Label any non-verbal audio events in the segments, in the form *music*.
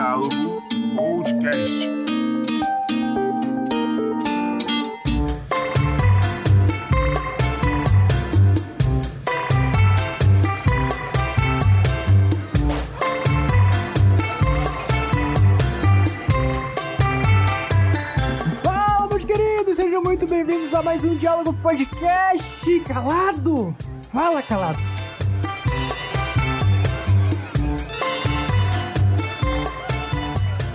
Diálogo Podcast. Sejam muito bem-vindos a mais um Diálogo Podcast. Calado! Fala, calado!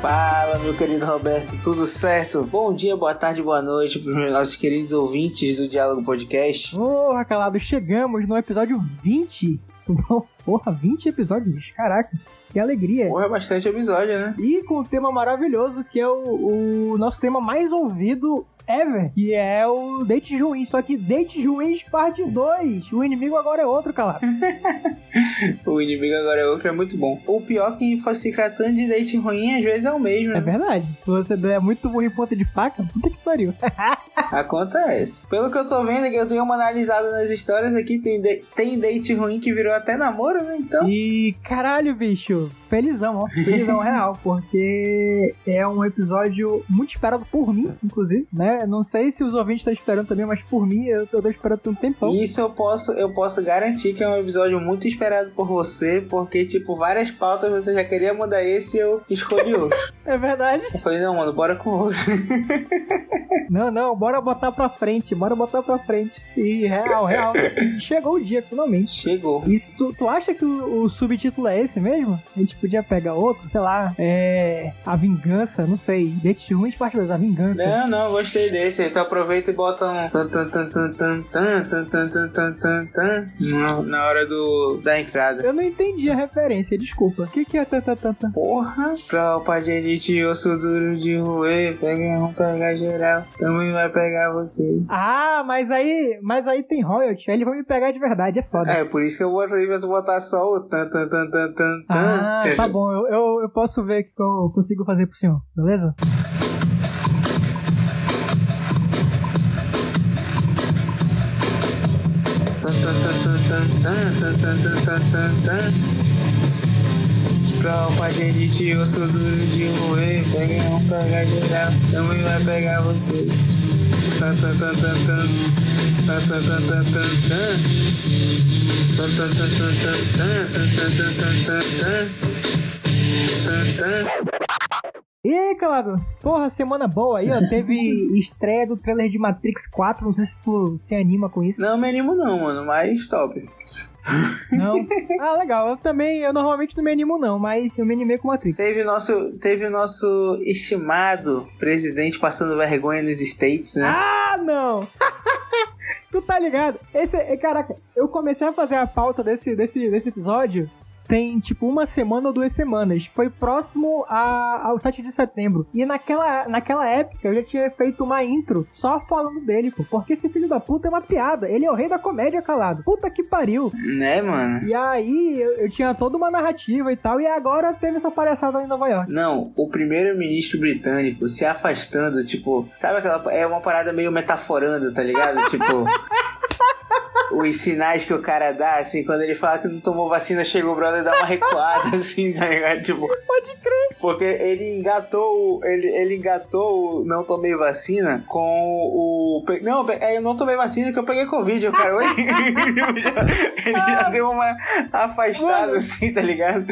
Fala, meu querido Roberto, tudo certo? Bom dia, boa tarde, boa noite para os nossos queridos ouvintes do Diálogo Podcast. Porra, calado, chegamos no episódio 20. *laughs* Porra, 20 episódios, caraca, que alegria! Porra, é bastante episódio, né? E com um tema maravilhoso que é o, o nosso tema mais ouvido ever, que é o Date Ruins. Só que Date Ruins parte 2. O inimigo agora é outro, calado. *laughs* O inimigo agora é outro, é muito bom. O pior que fosse se tratando de date ruim, às vezes é o mesmo, É né? verdade. Se você der muito em ponta de faca, puta que pariu. *laughs* Acontece. Pelo que eu tô vendo, que eu tenho uma analisada nas histórias aqui, tem, de- tem date ruim que virou até namoro, né? Então, E caralho, bicho, felizão, ó. Felizão *laughs* real, porque é um episódio muito esperado por mim, inclusive, né? Não sei se os ouvintes estão esperando também, mas por mim eu tô esperando por um tempão. isso eu posso, eu posso garantir que é um episódio muito esperado por você, porque, tipo, várias pautas você já queria mudar esse e eu escolhi *laughs* outro. É verdade. Eu falei, não, mano, bora com outro. *laughs* Não, não, bora botar pra frente, bora botar pra frente. E real, real. Chegou o dia, finalmente. Chegou. E tu, tu acha que o, o subtítulo é esse mesmo? A gente podia pegar outro, sei lá, é. A Vingança, não sei. Dente de Ruins, parte 2, A Vingança. Não, não, gostei desse. Então aproveita e bota um. Na, na hora do, da entrada. Eu não entendi a referência, desculpa. O que, que é tan? Porra! Pra o pagenite osso duro de ruê, pega um, pegar geral, também vai pegar você. Ah, mas aí, mas aí tem royalty, aí eles vão me pegar de verdade, é foda. É, por isso que eu vou botar só o tan tan tan tan tan tan. Ah, é, tá bom. Eu, eu, eu posso ver o que eu consigo fazer pro senhor, beleza? Pra o pagerite, osso duro de roer, pega um, pega geral, também vai pegar você. E calado, porra, semana boa aí, ó. *laughs* Teve estreia do trailer de Matrix 4, não sei se tu se anima com isso. Não me animo não, mano, mas top. Não? Ah, legal. Eu também, eu normalmente não me animo não, mas eu me animei com Matrix. Teve o nosso, teve o nosso estimado presidente passando vergonha nos States, né? Ah, não! *laughs* tu tá ligado? Esse, caraca, eu comecei a fazer a pauta desse, desse, desse episódio tem tipo uma semana ou duas semanas. Foi próximo a- ao 7 de setembro. E naquela, naquela época eu já tinha feito uma intro só falando dele, pô. Porque esse filho da puta é uma piada. Ele é o rei da comédia, calado. Puta que pariu. Né, mano? E aí eu, eu tinha toda uma narrativa e tal. E agora teve essa palhaçada em Nova York. Não, o primeiro-ministro britânico se afastando, tipo, sabe aquela. É uma parada meio metaforando, tá ligado? *laughs* tipo. Os sinais que o cara dá, assim, quando ele fala que não tomou vacina, chegou o brother dá uma recuada, *laughs* assim, tá ligado? Tipo. Porque ele engatou, o- ele, ele engatou o não tomei vacina com o. Não, é, eu não tomei vacina que eu peguei Covid, o cara. Oi? ele já deu uma afastada, Mano. assim, tá ligado?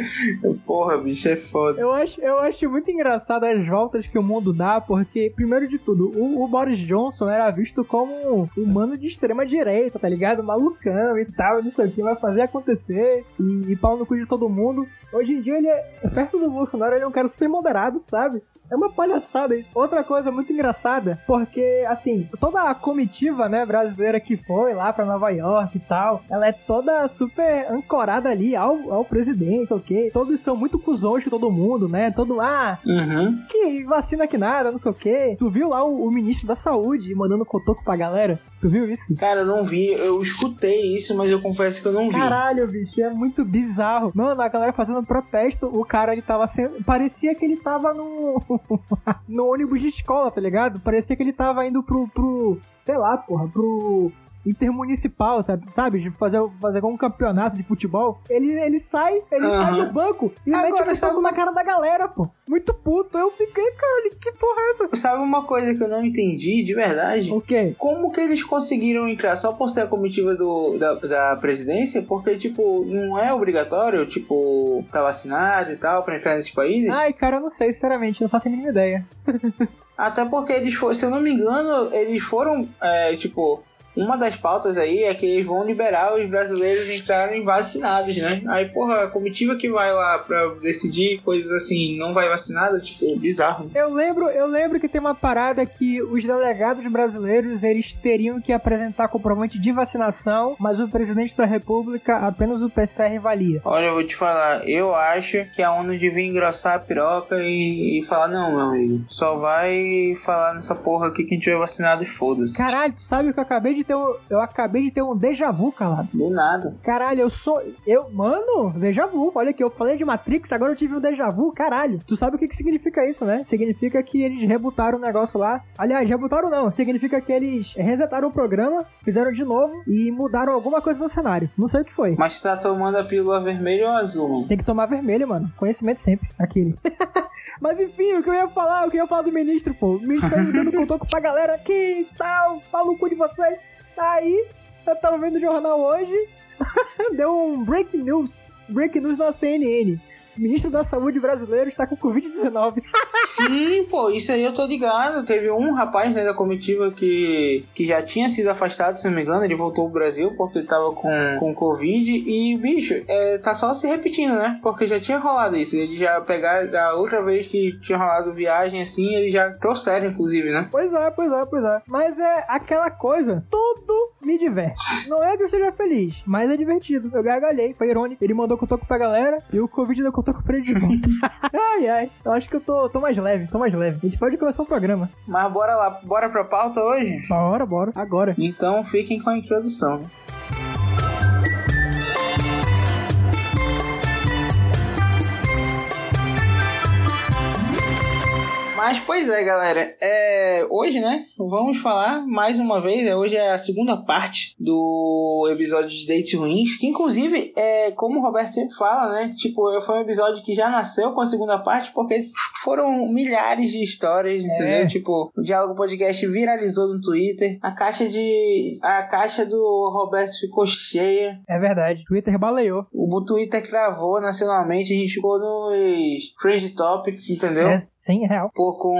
Porra, bicho, é foda. Eu acho, eu acho muito engraçado as voltas que o mundo dá, porque, primeiro de tudo, o, o Boris Johnson era visto como um humano de extrema direita, tá ligado? Malucão e tal, não sei o que, vai fazer acontecer e, e pau no cu de todo mundo. Hoje em dia ele é, perto do Bolsonaro, ele é um cara super moderado, sabe? É uma palhaçada. Outra coisa muito engraçada, porque, assim, toda a comitiva, né, brasileira que foi lá pra Nova York e tal, ela é toda super ancorada ali ao, ao presidente, ok? Todos são muito cuzões com todo mundo, né? Todo, ah, Uhum. que vacina que nada, não sei o quê. Tu viu lá o, o ministro da saúde mandando cotoco pra galera? Tu viu isso? Cara, eu não vi, eu escutei isso, mas eu confesso que eu não vi. Caralho, bicho, é muito bizarro. Mano, a galera fazendo protesto, o cara ele tava sendo. Parecia que ele tava no. *laughs* no ônibus de escola, tá ligado? Parecia que ele tava indo pro. pro sei lá, porra, pro. Intermunicipal, sabe? Sabe? De fazer, fazer algum campeonato de futebol. Ele, ele sai, ele Aham. sai do banco e Agora, mete o sabe na cara da galera, pô. Muito puto. Eu fiquei, cara, que porra é essa? Sabe uma coisa que eu não entendi de verdade? O quê? Como que eles conseguiram entrar só por ser a comitiva do, da, da presidência? Porque, tipo, não é obrigatório, tipo, tá vacinado e tal, pra entrar nesses países? Ai, cara, eu não sei, sinceramente, não faço a mínima ideia. *laughs* Até porque eles foram, se eu não me engano, eles foram, é, tipo, uma das pautas aí é que eles vão liberar os brasileiros entrarem vacinados, né? Aí, porra, a comitiva que vai lá pra decidir coisas assim, não vai vacinada, tipo, bizarro. Eu lembro, eu lembro que tem uma parada que os delegados brasileiros eles teriam que apresentar comprovante de vacinação, mas o presidente da república apenas o PCR valia. Olha, eu vou te falar, eu acho que a ONU devia engrossar a piroca e, e falar, não, meu amigo, só vai falar nessa porra aqui quem tiver vacinado e foda-se. Caralho, tu sabe que eu acabei de ter um, eu acabei de ter um déjà vu, calado. Do nada. Caralho, eu sou. Eu. Mano, déjà vu. Olha aqui, eu falei de Matrix, agora eu tive um déjà vu. Caralho. Tu sabe o que, que significa isso, né? Significa que eles rebutaram o negócio lá. Aliás, rebutaram não. Significa que eles resetaram o programa, fizeram de novo e mudaram alguma coisa no cenário. Não sei o que foi. Mas tá tomando a pílula vermelha ou azul? Tem que tomar vermelho, mano. Conhecimento sempre. Aquele. *laughs* Mas enfim, o que eu ia falar, o que eu ia falar do ministro, pô. O ministro tá *laughs* dando cotoco pra galera aqui e tal, pau no cu de vocês. Aí, eu tava vendo o jornal hoje, *laughs* deu um breaking news. Breaking news na CNN. Ministro da Saúde brasileiro está com Covid-19. Sim, pô, isso aí eu tô ligado. Teve um rapaz, né, da comitiva que, que já tinha sido afastado, se não me engano, ele voltou pro Brasil porque ele tava com, com Covid e, bicho, é, tá só se repetindo, né? Porque já tinha rolado isso. Eles já pegaram, da outra vez que tinha rolado viagem assim, eles já trouxeram, inclusive, né? Pois é, pois é, pois é. Mas é aquela coisa, tudo me diverte. Não é que eu esteja feliz, mas é divertido. Eu gargalhei, foi irônico. Ele mandou cotoco pra galera e o Covid deu pra ele de volta. *laughs* ai, ai. Eu acho que eu tô, tô mais leve, tô mais leve. A gente pode começar o programa. Mas bora lá, bora pra pauta hoje? Bora, bora. Agora. Então fiquem com a introdução. Mas, pois é, galera. É, hoje, né? Vamos falar mais uma vez. é, Hoje é a segunda parte do episódio de Dates Ruins. Que, inclusive, é como o Roberto sempre fala, né? Tipo, foi um episódio que já nasceu com a segunda parte, porque foram milhares de histórias, entendeu? Tipo, o Diálogo Podcast viralizou no Twitter. A caixa de. A caixa do Roberto ficou cheia. É verdade. Twitter baleou. O Twitter cravou nacionalmente. A gente ficou nos Trend Topics, entendeu? É, 100 real. Pô, com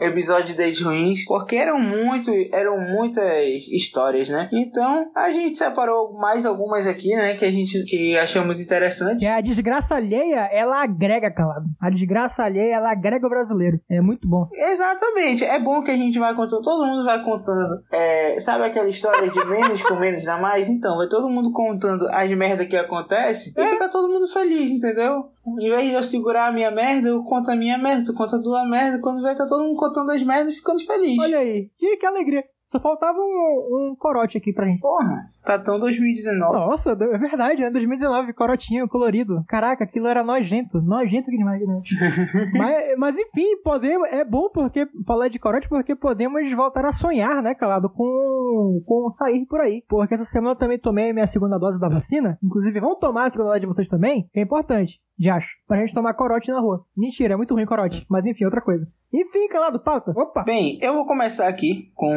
episódios de Dates ruins, porque eram muito, eram muitas histórias, né? Então, a gente separou mais algumas aqui, né, que a gente que achamos interessantes. Que a desgraça alheia, ela agrega, calado. A desgraça alheia, ela agrega o brasileiro. É muito bom. Exatamente, é bom que a gente vai contando, todo mundo vai contando. É, sabe aquela história de menos com menos dá mais? Então, vai todo mundo contando as merdas que acontece e fica todo mundo feliz, entendeu? Em vez de eu segurar a minha merda, eu conto a minha merda, tu conta a tua merda, quando vê, tá todo mundo contando as merdas e ficando feliz. Olha aí. Que, que alegria. Só faltava um, um corote aqui pra gente. Porra, tá tão 2019. Nossa, é verdade, né? 2019, corotinho, colorido. Caraca, aquilo era nojento. Nojento que demais, né? *laughs* mas, mas enfim, podemos, é bom porque falar de corote porque podemos voltar a sonhar, né, calado, com, com sair por aí. Porque essa semana eu também tomei a minha segunda dose da vacina. Inclusive, vão tomar a segunda dose de vocês também, que é importante. Já acho. Pra gente tomar corote na rua. Mentira, é muito ruim corote. Mas enfim, outra coisa. Enfim, calado, pauta. Opa! Bem, eu vou começar aqui com.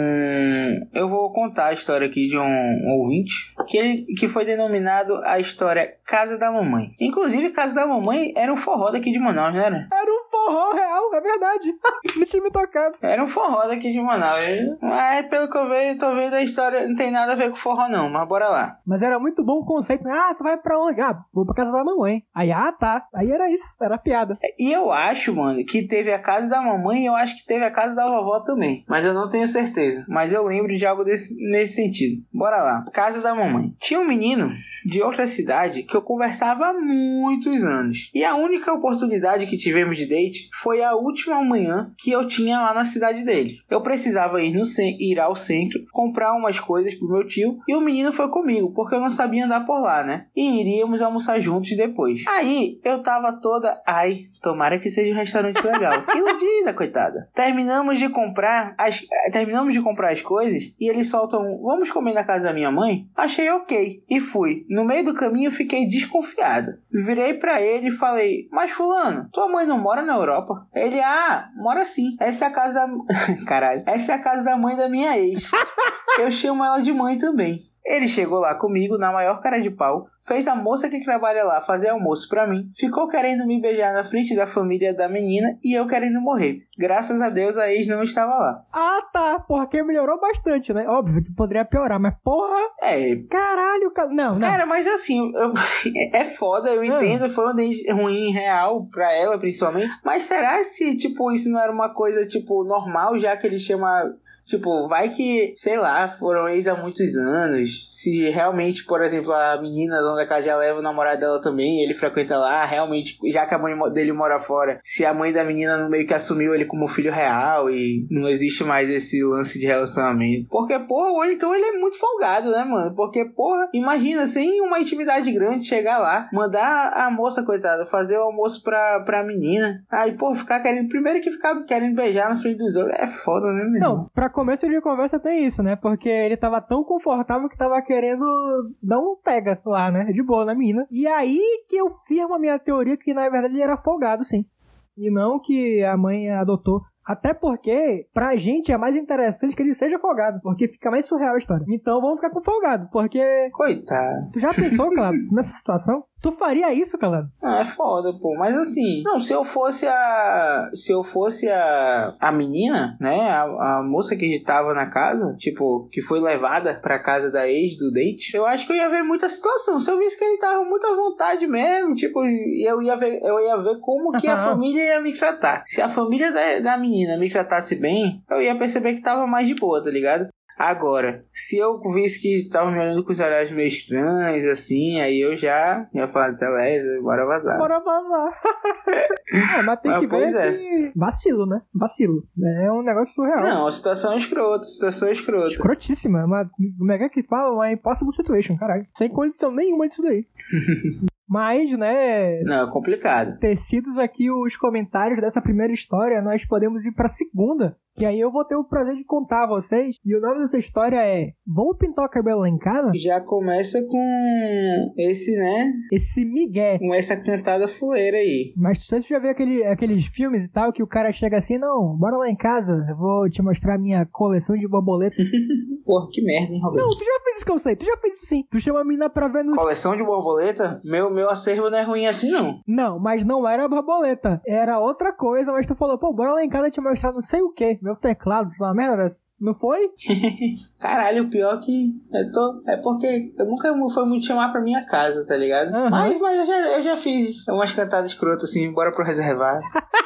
Eu vou contar a história aqui de um ouvinte que, ele, que foi denominado a história Casa da Mamãe. Inclusive, Casa da Mamãe era um forró daqui de Manaus, era? Era um forró real, é verdade. *laughs* Não tinha me tocado. Era um forró daqui de Manaus. Mas pelo que eu vejo, tô vendo a história não tem nada a ver com forró, não. Mas bora lá. Mas era muito bom o conceito. né? Ah, tu vai pra onde? Ah, vou pra casa da mamãe. Aí, ah, tá. Aí era isso, era piada. E eu acho, mano, que teve a casa da mamãe e eu acho que teve a casa da vovó também. Mas eu não tenho certeza. Mas eu lembro de algo desse, nesse sentido. Bora lá. Casa da mamãe. Tinha um menino de outra cidade que eu conversava há muitos anos. E a única oportunidade que tivemos de date foi a a última manhã que eu tinha lá na cidade dele. Eu precisava ir, no ir ao centro, comprar umas coisas pro meu tio e o menino foi comigo, porque eu não sabia andar por lá, né? E iríamos almoçar juntos depois. Aí eu tava toda, ai, tomara que seja um restaurante legal. *laughs* Iludida, coitada. Terminamos de comprar as terminamos de comprar as coisas e eles soltam, vamos comer na casa da minha mãe? Achei OK e fui. No meio do caminho fiquei desconfiada. Virei para ele e falei: "Mas fulano, tua mãe não mora na Europa?" Ele: "Ah, mora sim. Essa é a casa da *laughs* Caralho. Essa é a casa da mãe da minha ex. Eu chamo ela de mãe também." Ele chegou lá comigo na maior cara de pau, fez a moça que trabalha lá fazer almoço para mim, ficou querendo me beijar na frente da família da menina e eu querendo morrer. Graças a Deus a ex não estava lá. Ah, tá. Porra, que melhorou bastante, né? Óbvio que poderia piorar, mas porra. É. Caralho, cara. Não, não. Cara, mas assim, eu... *laughs* é foda, eu ah. entendo. Foi um date ruim, real, pra ela principalmente. Mas será se, tipo, isso não era uma coisa, tipo, normal, já que ele chama Tipo, vai que, sei lá, foram ex há muitos anos. Se realmente, por exemplo, a menina dona da casa já leva o namorado dela também, ele frequenta lá, realmente, já que a mãe dele mora fora, se a mãe da menina no meio que assumiu ele como filho real e não existe mais esse lance de relacionamento. Porque, porra, ou então ele é muito folgado, né, mano? Porque, porra, imagina, sem uma intimidade grande, chegar lá, mandar a moça, coitada, fazer o almoço pra, pra menina. Aí, pô, ficar querendo, primeiro que ficar querendo beijar na frente dos outros, é foda, né, meu? Não, pra começo de conversa tem isso, né? Porque ele tava tão confortável que tava querendo dar um pega lá, né? De boa na mina. E aí que eu firmo a minha teoria que na verdade ele era folgado, sim. E não que a mãe adotou. Até porque, pra gente, é mais interessante que ele seja folgado, porque fica mais surreal a história. Então vamos ficar com folgado, porque. Coitado. Tu já pensou, claro, *laughs* nessa situação? Tu faria isso, calado? Ah, é foda, pô. Mas assim, não, se eu fosse a. Se eu fosse a. A menina, né? A, a moça que estava na casa, tipo, que foi levada pra casa da ex do date, eu acho que eu ia ver muita situação. Se eu visse que ele tava muito à vontade mesmo, tipo, eu ia ver, eu ia ver como que a família ia me tratar. Se a família da, da menina me tratasse bem, eu ia perceber que tava mais de boa, tá ligado? Agora, se eu visse que tava me olhando com os olhares meio estranhos, assim, aí eu já ia falar, beleza, bora vazar. Bora vazar. *laughs* é, mas tem mas, que ver é. que... Vacilo, né? Vacilo. É um negócio surreal. Não, a situação é escrota, situação é escrota. Escrotíssima. Mas, como é que fala? Uma impossible situation, caralho. Sem condição nenhuma disso daí. *laughs* Mas, né. Não, é complicado. Tecidos aqui os comentários dessa primeira história, nós podemos ir pra segunda. Que aí eu vou ter o prazer de contar a vocês. E o nome dessa história é Vou pintar o cabelo lá em casa? Já começa com esse, né? Esse migué. Com essa cantada fuleira aí. Mas você já viu aquele, aqueles filmes e tal que o cara chega assim, não, bora lá em casa, eu vou te mostrar minha coleção de borboletas. *laughs* Porra, que merda, hein, Roberto? Não, tu já fez esse conceito, tu já fez isso sim. Tu chama a menina pra ver no... Coleção de borboleta? Meu, meu acervo não é ruim assim, não. Não, mas não era borboleta. Era outra coisa, mas tu falou, pô, bora lá em casa te mostrar não sei o que meu teclado, lá, merda. Não foi? *laughs* Caralho, o pior que eu tô. É porque eu nunca foi muito chamar pra minha casa, tá ligado? Uhum. Mas, mas eu, já, eu já fiz umas cantadas escrotas assim, bora pro reservar. *laughs*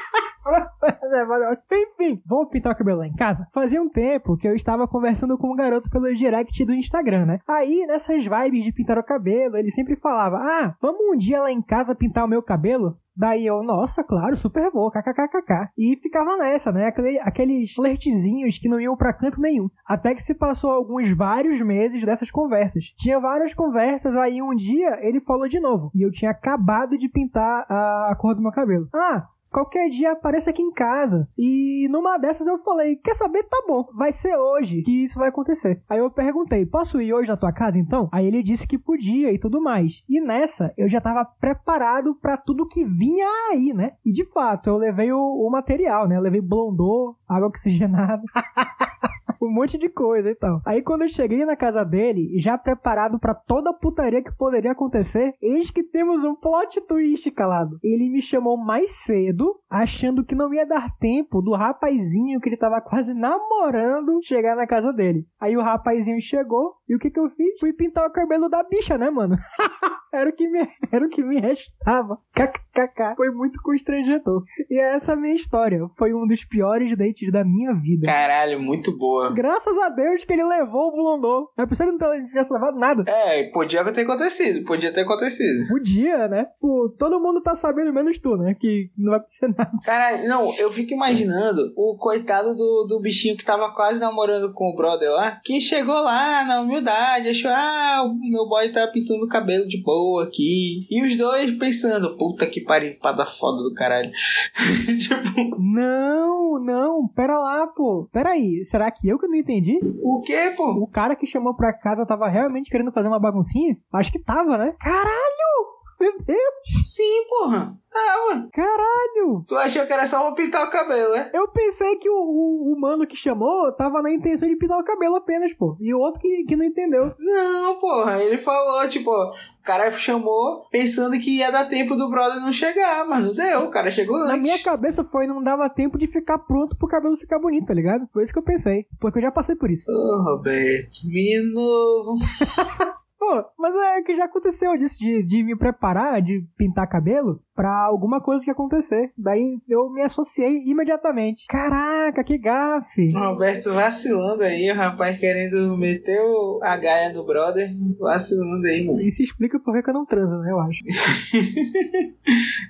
Enfim, vou pintar o cabelo lá em casa. Fazia um tempo que eu estava conversando com um garoto pelo direct do Instagram, né? Aí, nessas vibes de pintar o cabelo, ele sempre falava: Ah, vamos um dia lá em casa pintar o meu cabelo? Daí eu, nossa, claro, super vou, kkkk. E ficava nessa, né? Aquele, aqueles flertezinhos que não iam para canto nenhum. Até que se passou alguns vários meses dessas conversas. Tinha várias conversas, aí um dia ele falou de novo. E eu tinha acabado de pintar a, a cor do meu cabelo. Ah, qualquer dia apareça aqui em casa. E numa dessas eu falei: Quer saber? Tá bom, vai ser hoje que isso vai acontecer. Aí eu perguntei: Posso ir hoje na tua casa então? Aí ele disse que podia e tudo mais. E nessa eu já tava preparado para tudo que vinha aí, né? E de fato, eu levei o, o material, né? Eu levei blondô, água oxigenada. *laughs* um monte de coisa e tal. Aí quando eu cheguei na casa dele, já preparado para toda a putaria que poderia acontecer, eis que temos um plot twist calado. Ele me chamou mais cedo, achando que não ia dar tempo do rapazinho que ele tava quase namorando chegar na casa dele. Aí o rapazinho chegou e o que que eu fiz? Fui pintar o cabelo da bicha, né, mano? *laughs* Era o que me, era o que me restava. KKK. Foi muito constrangedor. E essa é a minha história. Foi um dos piores dates da minha vida. Caralho, muito boa. Graças a Deus que ele levou o Bulondô. Não é possível que ele não tivesse levado nada. É, podia ter acontecido, podia ter acontecido. Podia, né? Pô, todo mundo tá sabendo, menos tu, né? Que não vai acontecer nada. Caralho, não, eu fico imaginando o coitado do, do bichinho que tava quase namorando com o brother lá, que chegou lá na humildade, achou, ah, o meu boy tá pintando o cabelo de boa aqui. E os dois pensando, puta que pariu, pada foda do caralho. *laughs* tipo, Não, não, pera lá, pô. Pera aí, será que eu que não entendi? o quê, pô? O cara que chamou pra casa tava realmente querendo fazer uma baguncinha? Acho que tava, né? Caralho! Meu Deus! Sim, porra. Tava. Caralho! Tu achou que era só pra pintar o cabelo, né? Eu pensei que o, o, o mano que chamou tava na intenção de pintar o cabelo apenas, pô. E o outro que, que não entendeu. Não, porra, ele falou, tipo, o cara chamou pensando que ia dar tempo do brother não chegar, mas não deu, o cara chegou Na antes. minha cabeça foi não dava tempo de ficar pronto pro cabelo ficar bonito, tá ligado? Foi isso que eu pensei. Porque eu já passei por isso. Ô, Roberto, menino novo. *laughs* Pô, mas é que já aconteceu disso, de, de me preparar, de pintar cabelo, pra alguma coisa que acontecer. Daí eu me associei imediatamente. Caraca, que gafe! O Roberto vacilando aí, o rapaz querendo meter o- a gaia do brother, vacilando aí, mano. Isso explica por que eu não transo, né, eu acho. *laughs*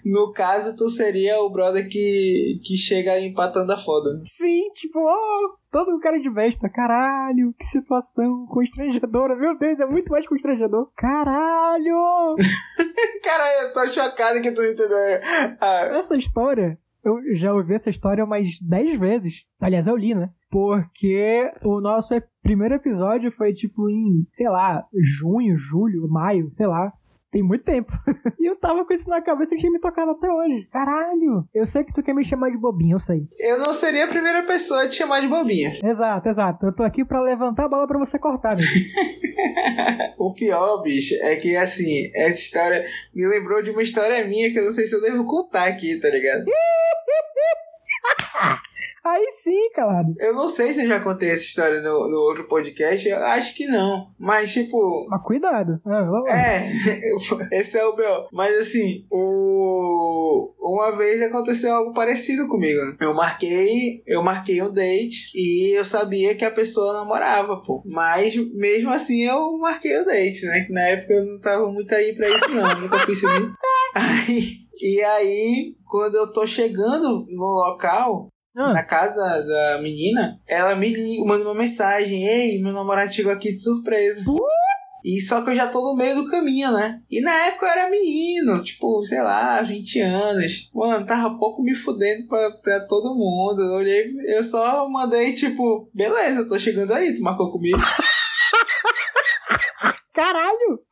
No caso, tu seria o brother que, que chega aí empatando a foda. Sim, tipo, ó, todo um cara de besta. Caralho, que situação constrangedora. Meu Deus, é muito mais constrangedor. Caralho! *laughs* Cara, eu tô chocado que tu entendeu. Ah, Essa história, eu já ouvi essa história umas 10 vezes. Aliás, eu li, né? Porque o nosso primeiro episódio foi tipo em, sei lá, junho, julho, maio, sei lá. Tem muito tempo. *laughs* e eu tava com isso na cabeça e tinha me tocado até hoje. Caralho! Eu sei que tu quer me chamar de bobinho, eu sei. eu não seria a primeira pessoa a te chamar de bobinha. Exato, exato. Eu tô aqui pra levantar a bola pra você cortar, né? *laughs* O pior, bicho, é que assim, essa história me lembrou de uma história minha que eu não sei se eu devo contar aqui, tá ligado? *laughs* Aí sim, calado. Eu não sei se eu já contei essa história no, no outro podcast, eu acho que não. Mas, tipo, Mas cuidado. Ah, lá. É, *laughs* esse é o meu. Mas assim, o... uma vez aconteceu algo parecido comigo. né? Eu marquei, eu marquei um date e eu sabia que a pessoa namorava, pô. Mas mesmo assim eu marquei o date, né? Que na época eu não tava muito aí pra isso não, nunca fiz isso. muito. *laughs* Aí, e aí, quando eu tô chegando no local, Ah, na casa da, menina, ela me liga, manda uma mensagem: Ei, meu namorado chegou aqui de surpresa. E só que eu já tô no meio do caminho, né? E na época eu era menino, tipo, sei lá, 20 anos. Mano, tava pouco me fudendo pra, pra todo mundo. Eu olhei, eu só mandei, tipo, beleza, eu tô chegando aí, tu marcou comigo.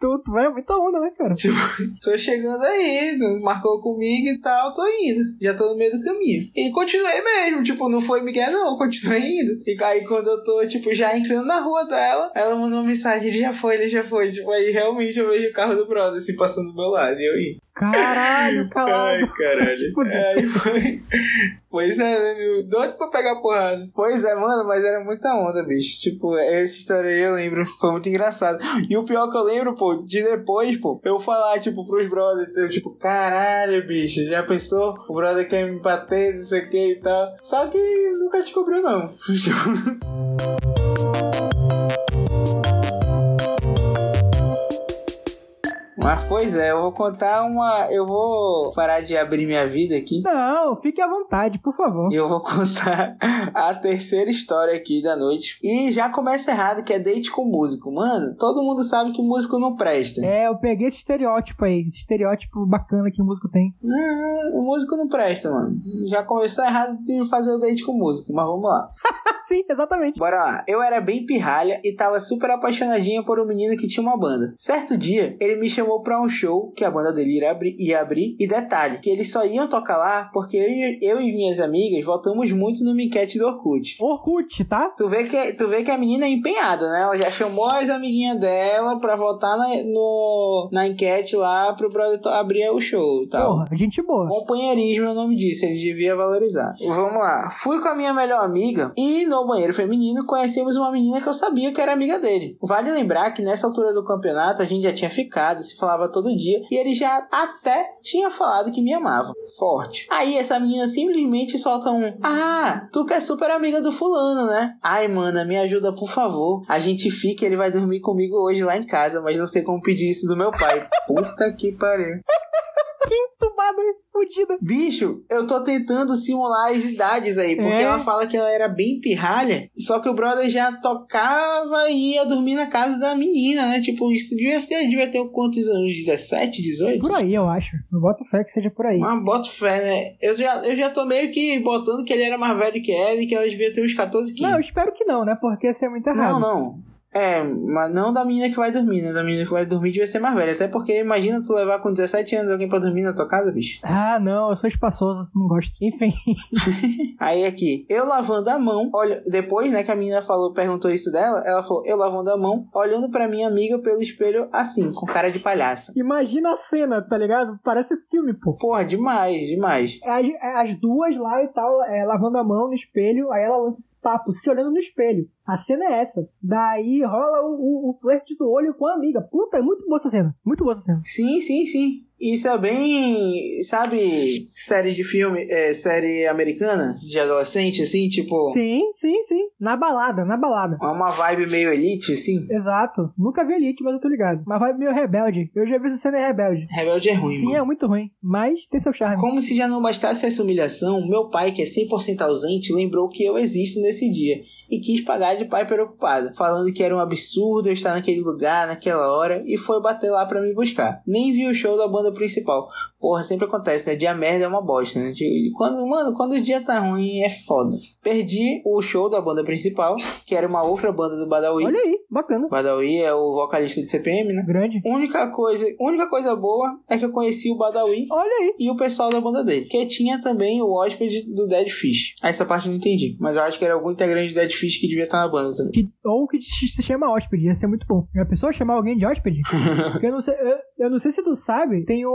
Tu, tu vai muita onda, né, cara? *laughs* Tipo, tô chegando aí, marcou comigo e tal, tô indo. Já tô no meio do caminho. E continuei mesmo, tipo, não foi Miguel, não, continuei indo. E aí quando eu tô, tipo, já entrando na rua dela, ela mandou uma mensagem, ele já foi, ele já foi. Tipo, aí realmente eu vejo o carro do brother assim passando do meu lado e eu indo. Caralho, calado. Ai, caralho. Aí foi. Pois é, né, meu? Doido pra pegar porrada. Pois é, mano, mas era muita onda, bicho. Tipo, essa história aí eu lembro. Foi muito engraçado. E o pior que eu lembro, pô, de depois, pô, eu falar, tipo, pros brothers, eu, tipo, caralho, bicho, já pensou? O brother quer me bater, não sei o que e tal. Só que nunca descobriu, não. *laughs* Mas pois é, eu vou contar uma. Eu vou parar de abrir minha vida aqui. Não, fique à vontade, por favor. E eu vou *laughs* contar a terceira história aqui da noite. E já começa errado, que é date com músico. Mano, todo mundo sabe que músico não presta. É, eu peguei esse estereótipo aí, esse estereótipo bacana que o músico tem. Hum, o músico não presta, mano. Já começou errado de fazer o date com músico, mas vamos lá. *laughs* Sim, exatamente. Bora lá. Eu era bem pirralha e tava super apaixonadinha por um menino que tinha uma banda. Certo dia, ele me chamou pra um show que a banda dele ia abrir, ia abrir. E detalhe, que eles só iam tocar lá porque eu, e- eu e minhas amigas votamos muito no enquete do Orkut. Orkut, tá? Tu vê, que, tu vê que a menina é empenhada, né? Ela já chamou as amiguinhas dela pra votar na, no, na enquete lá pro brother abrir o show e tal. Porra, gente boa. Companheirismo é o nome disso, ele devia valorizar. Vamos lá. Fui com a minha melhor amiga e no banheiro feminino, conhecemos uma menina que eu sabia que era amiga dele. Vale lembrar que nessa altura do campeonato a gente já tinha ficado, se falava todo dia, e ele já até tinha falado que me amava. Forte. Aí essa menina simplesmente solta um: Ah, tu que é super amiga do fulano, né? Ai, mana, me ajuda por favor. A gente fica, ele vai dormir comigo hoje lá em casa, mas não sei como pedir isso do meu pai. Puta que pariu. *laughs* Que entubada fudida. Bicho, eu tô tentando simular as idades aí, porque É. ela fala que ela era bem pirralha, só que o brother já tocava e ia dormir na casa da menina, né? Tipo, isso devia ter, devia ter quantos anos? 17, 18? Por aí, eu acho. Eu boto fé que seja por aí. Mas boto fé, né? Eu já, eu já tô meio que botando que ele era mais velho que ela e que ela devia ter uns 14, 15. Não, eu espero que não, né? Porque isso é muito Não, errado. não. É, mas não da menina que vai dormir, né? Da menina que vai dormir devia ser mais velha. Até porque imagina tu levar com 17 anos alguém pra dormir na tua casa, bicho. Ah, não, eu sou espaçoso, não gosto. Enfim. *laughs* Aí aqui, eu lavando a mão, olha, depois, né, que a menina falou, perguntou isso dela, ela falou, eu lavando a mão, olhando pra minha amiga pelo espelho assim, com cara de palhaça. Imagina a cena, tá ligado? Parece filme, pô. Porra, demais, demais. As, as duas lá e tal, é, lavando a mão no espelho, aí ela lança esse papo, se olhando no espelho. A cena é essa. Daí rola o, o, o flerte do olho com a amiga. Puta, é muito boa essa cena. Muito boa essa cena. Sim, sim, sim. Isso é bem, sabe, série de filme, é, série americana, de adolescente, assim, tipo, Sim, sim, sim. Na balada, na balada. uma vibe meio elite, assim. Exato. Nunca vi Elite, mas eu tô ligado. Mas vai meio rebelde. Eu já vi essa cena em rebelde. Rebelde é ruim, Sim, mano. é muito ruim. Mas tem seu charme. Como se já não bastasse essa humilhação, meu pai, que é 100% ausente, lembrou que eu existo nesse dia e quis pagar de pai preocupado, falando que era um absurdo eu estar naquele lugar, naquela hora, e foi bater lá pra me buscar. Nem vi o show da banda principal. Porra, sempre acontece, né? Dia merda é uma bosta, né? Quando, mano, quando o dia tá ruim é foda. Perdi o show da banda principal, que era uma outra banda do Badawi. Olha aí, bacana. Badawi é o vocalista do CPM, né? Grande. Única coisa, única coisa boa é que eu conheci o Badawi Olha aí. e o pessoal da banda dele. Que tinha também o hóspede do Dead Fish. Essa parte eu não entendi. Mas eu acho que era algum integrante do Dead Fish que devia estar na banda também. Que- ou que se chama hóspede, ia ser muito bom. A pessoa chamar alguém de hóspede? *laughs* Porque eu não sei, eu, eu não sei se tu sabe, tem um,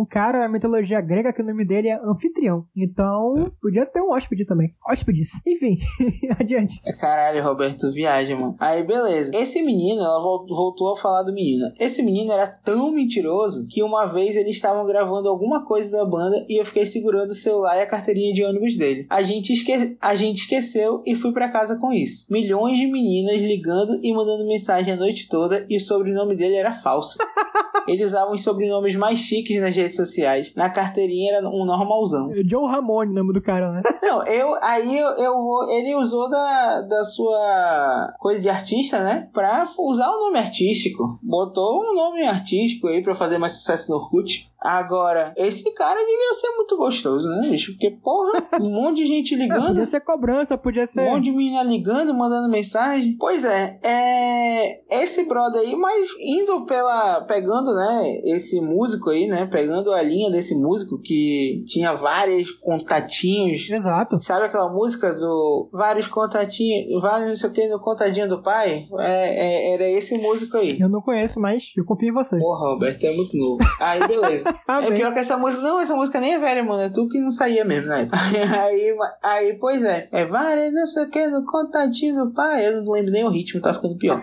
um cara na mitologia grega que o nome dele é anfitrião. Então, podia ter um hóspede também. Hóspedes. Enfim, *laughs* adiante. É caralho, Roberto, viaja, mano. Aí, beleza. Esse menino, ela vol- voltou a falar do menino. Esse menino era tão mentiroso que uma vez eles estavam gravando alguma coisa da banda e eu fiquei segurando o celular e a carteirinha de ônibus dele. A gente, esque... a gente esqueceu e fui pra casa com isso. Milhões de meninas ligando e mandando mensagem a noite toda e o sobrenome dele era falso. *laughs* Ele usava os sobrenomes mais chiques nas redes sociais. Na carteirinha era um normalzão. John Ramone, o nome do cara, né? Não, eu aí eu, eu vou. Ele usou da, da sua coisa de artista, né? Pra usar o nome artístico. Botou um nome artístico aí pra fazer mais sucesso no Orkut. Agora, esse cara devia ser muito gostoso, né, bicho? Porque, porra, um *laughs* monte de gente É, ligando. podia ser cobrança, podia ser. Um monte de menina ligando, mandando mensagem. Pois é, é. Esse brother aí, mas indo pela. Pegando, né? Esse músico aí, né? Pegando a linha desse músico que tinha vários contatinhos. Exato. Sabe aquela música do vários contatinhos, vários não sei o que no contadinho do pai? É, é- era esse músico aí. Eu não conheço, mas eu confio em você. Porra, Roberto, é muito novo. Aí, beleza. Ah, *laughs* É pior que essa música. Não, essa música nem é velha, mano. É tu que não saía mesmo, né? *laughs* Aí, aí pois é. É várias, não sei o que, no contatinho do pai. Eu não lembro nem o ritmo, tá ficando pior.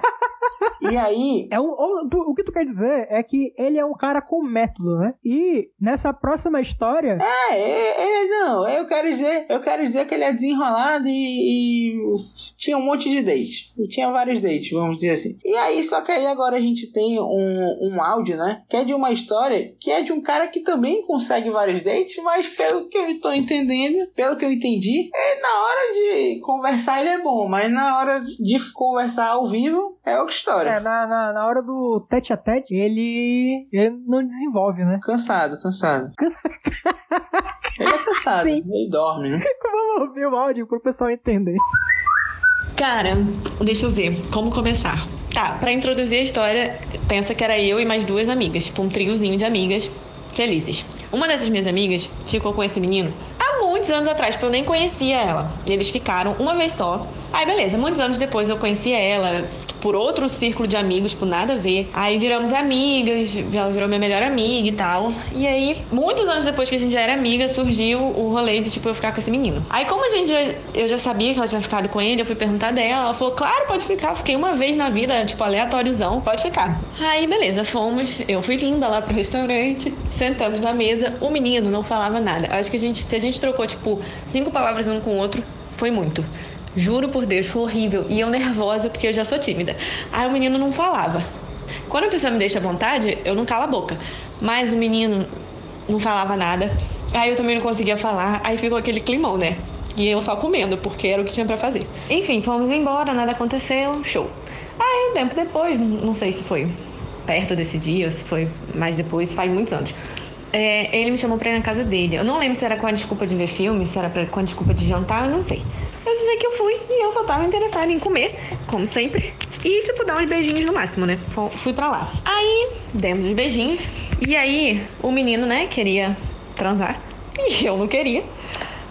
E aí. É um, o, o que tu quer dizer é que ele é um cara com método, né? E nessa próxima história, É, é, é, não, eu quero dizer, eu quero dizer que ele é desenrolado e, e tinha um monte de date. E tinha vários dates, vamos dizer assim. E aí, só que aí agora a gente tem um, um áudio, né? Que é de uma história que é de um cara que também consegue vários dates, mas pelo que eu tô entendendo, pelo que eu entendi, é na hora de conversar ele é bom, mas na hora de conversar ao vivo é outra história. é, na, na, na hora do tete a tete, ele, ele não desenvolve, né? Cansado, cansado. *laughs* ele é cansado, Sim. ele dorme, né? *laughs* Vamos ouvir o áudio pro pessoal entender. Cara, deixa eu ver, como começar? Tá, pra introduzir a história, pensa que era eu e mais duas amigas, tipo um triozinho de amigas felizes. Uma dessas minhas amigas ficou com esse menino há muitos anos atrás, porque eu nem conhecia ela. E eles ficaram uma vez só. Aí, beleza, muitos anos depois eu conhecia ela, por outro círculo de amigos, por nada a ver. Aí viramos amigas, ela virou minha melhor amiga e tal. E aí, muitos anos depois que a gente já era amiga, surgiu o rolê de, tipo, eu ficar com esse menino. Aí, como a gente já, eu já sabia que ela tinha ficado com ele, eu fui perguntar dela, ela falou, claro, pode ficar. Fiquei uma vez na vida, tipo, aleatóriozão, pode ficar. Aí, beleza, fomos. Eu fui linda lá pro restaurante, sentamos na mesa, o menino não falava nada. Acho que a gente, se a gente trocou, tipo, cinco palavras um com o outro, foi muito. Juro por Deus, foi horrível. E eu nervosa porque eu já sou tímida. Aí o menino não falava. Quando a pessoa me deixa à vontade, eu não calo a boca. Mas o menino não falava nada. Aí eu também não conseguia falar. Aí ficou aquele climão, né? E eu só comendo, porque era o que tinha para fazer. Enfim, fomos embora, nada aconteceu, show. Aí um tempo depois, não sei se foi perto desse dia ou se foi mais depois, faz muitos anos. É, ele me chamou pra ir na casa dele. Eu não lembro se era com a desculpa de ver filme, se era pra, com a desculpa de jantar, eu não sei. Eu só sei que eu fui e eu só tava interessada em comer, como sempre. E, tipo, dar uns beijinhos no máximo, né? Fui pra lá. Aí, demos os beijinhos. E aí, o menino, né, queria transar. *laughs* E eu não queria.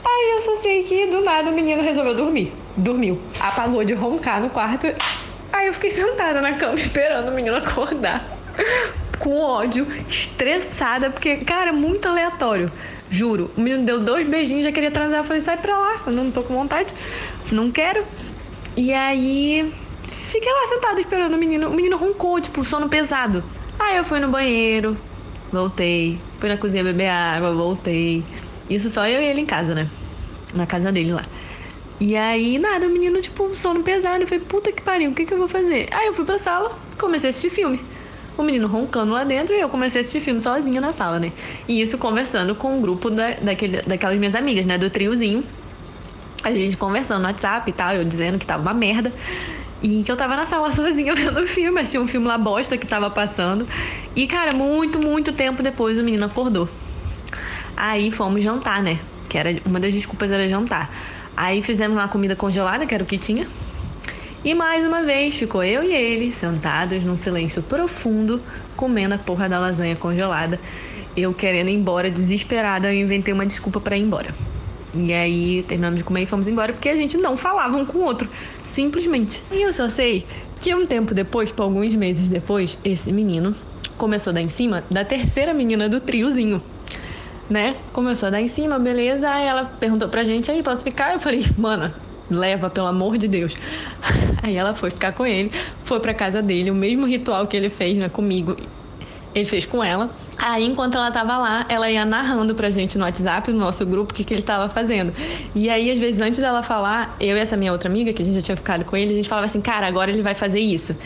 Aí eu só sei que do nada o menino resolveu dormir. Dormiu. Apagou de roncar no quarto. Aí eu fiquei sentada na cama esperando o menino acordar com ódio, estressada, porque, cara, muito aleatório. Juro. O menino deu dois beijinhos, já queria transar. Eu falei, sai pra lá, eu não tô com vontade, não quero. E aí, fiquei lá sentada esperando o menino. O menino roncou, tipo, sono pesado. Aí eu fui no banheiro, voltei. Fui na cozinha beber água, voltei. Isso só eu e ele em casa, né? Na casa dele lá. E aí, nada, o menino, tipo, sono pesado. Eu falei, puta que pariu, o que, que eu vou fazer? Aí eu fui pra sala, comecei a assistir filme o menino roncando lá dentro e eu comecei a assistir filme sozinha na sala, né? E isso conversando com o um grupo da, daquele, daquelas minhas amigas, né? Do triozinho. A gente conversando no WhatsApp e tal, eu dizendo que tava uma merda. E que eu tava na sala *laughs* sozinha vendo o filme, assisti um filme lá bosta que tava passando. E, cara, muito, muito tempo depois o menino acordou. Aí fomos jantar, né? Que era uma das desculpas era jantar. Aí fizemos uma comida congelada, que era o que tinha. E mais uma vez ficou eu e ele sentados num silêncio profundo, comendo a porra da lasanha congelada. Eu querendo ir embora, desesperada, eu inventei uma desculpa para ir embora. E aí terminamos de comer e fomos embora porque a gente não falava um com o outro, simplesmente. E eu só sei que um tempo depois, por alguns meses depois, esse menino começou a dar em cima da terceira menina do triozinho. Né? Começou a dar em cima, beleza. Aí ela perguntou pra gente, aí, posso ficar? Eu falei, mana, leva, pelo amor de Deus. *laughs* Aí ela foi ficar com ele, foi pra casa dele, o mesmo ritual que ele fez né, comigo, ele fez com ela. Aí, enquanto ela tava lá, ela ia narrando pra gente no WhatsApp, no nosso grupo, o que, que ele tava fazendo. E aí, às vezes, antes dela falar, eu e essa minha outra amiga, que a gente já tinha ficado com ele, a gente falava assim, cara, agora ele vai fazer isso.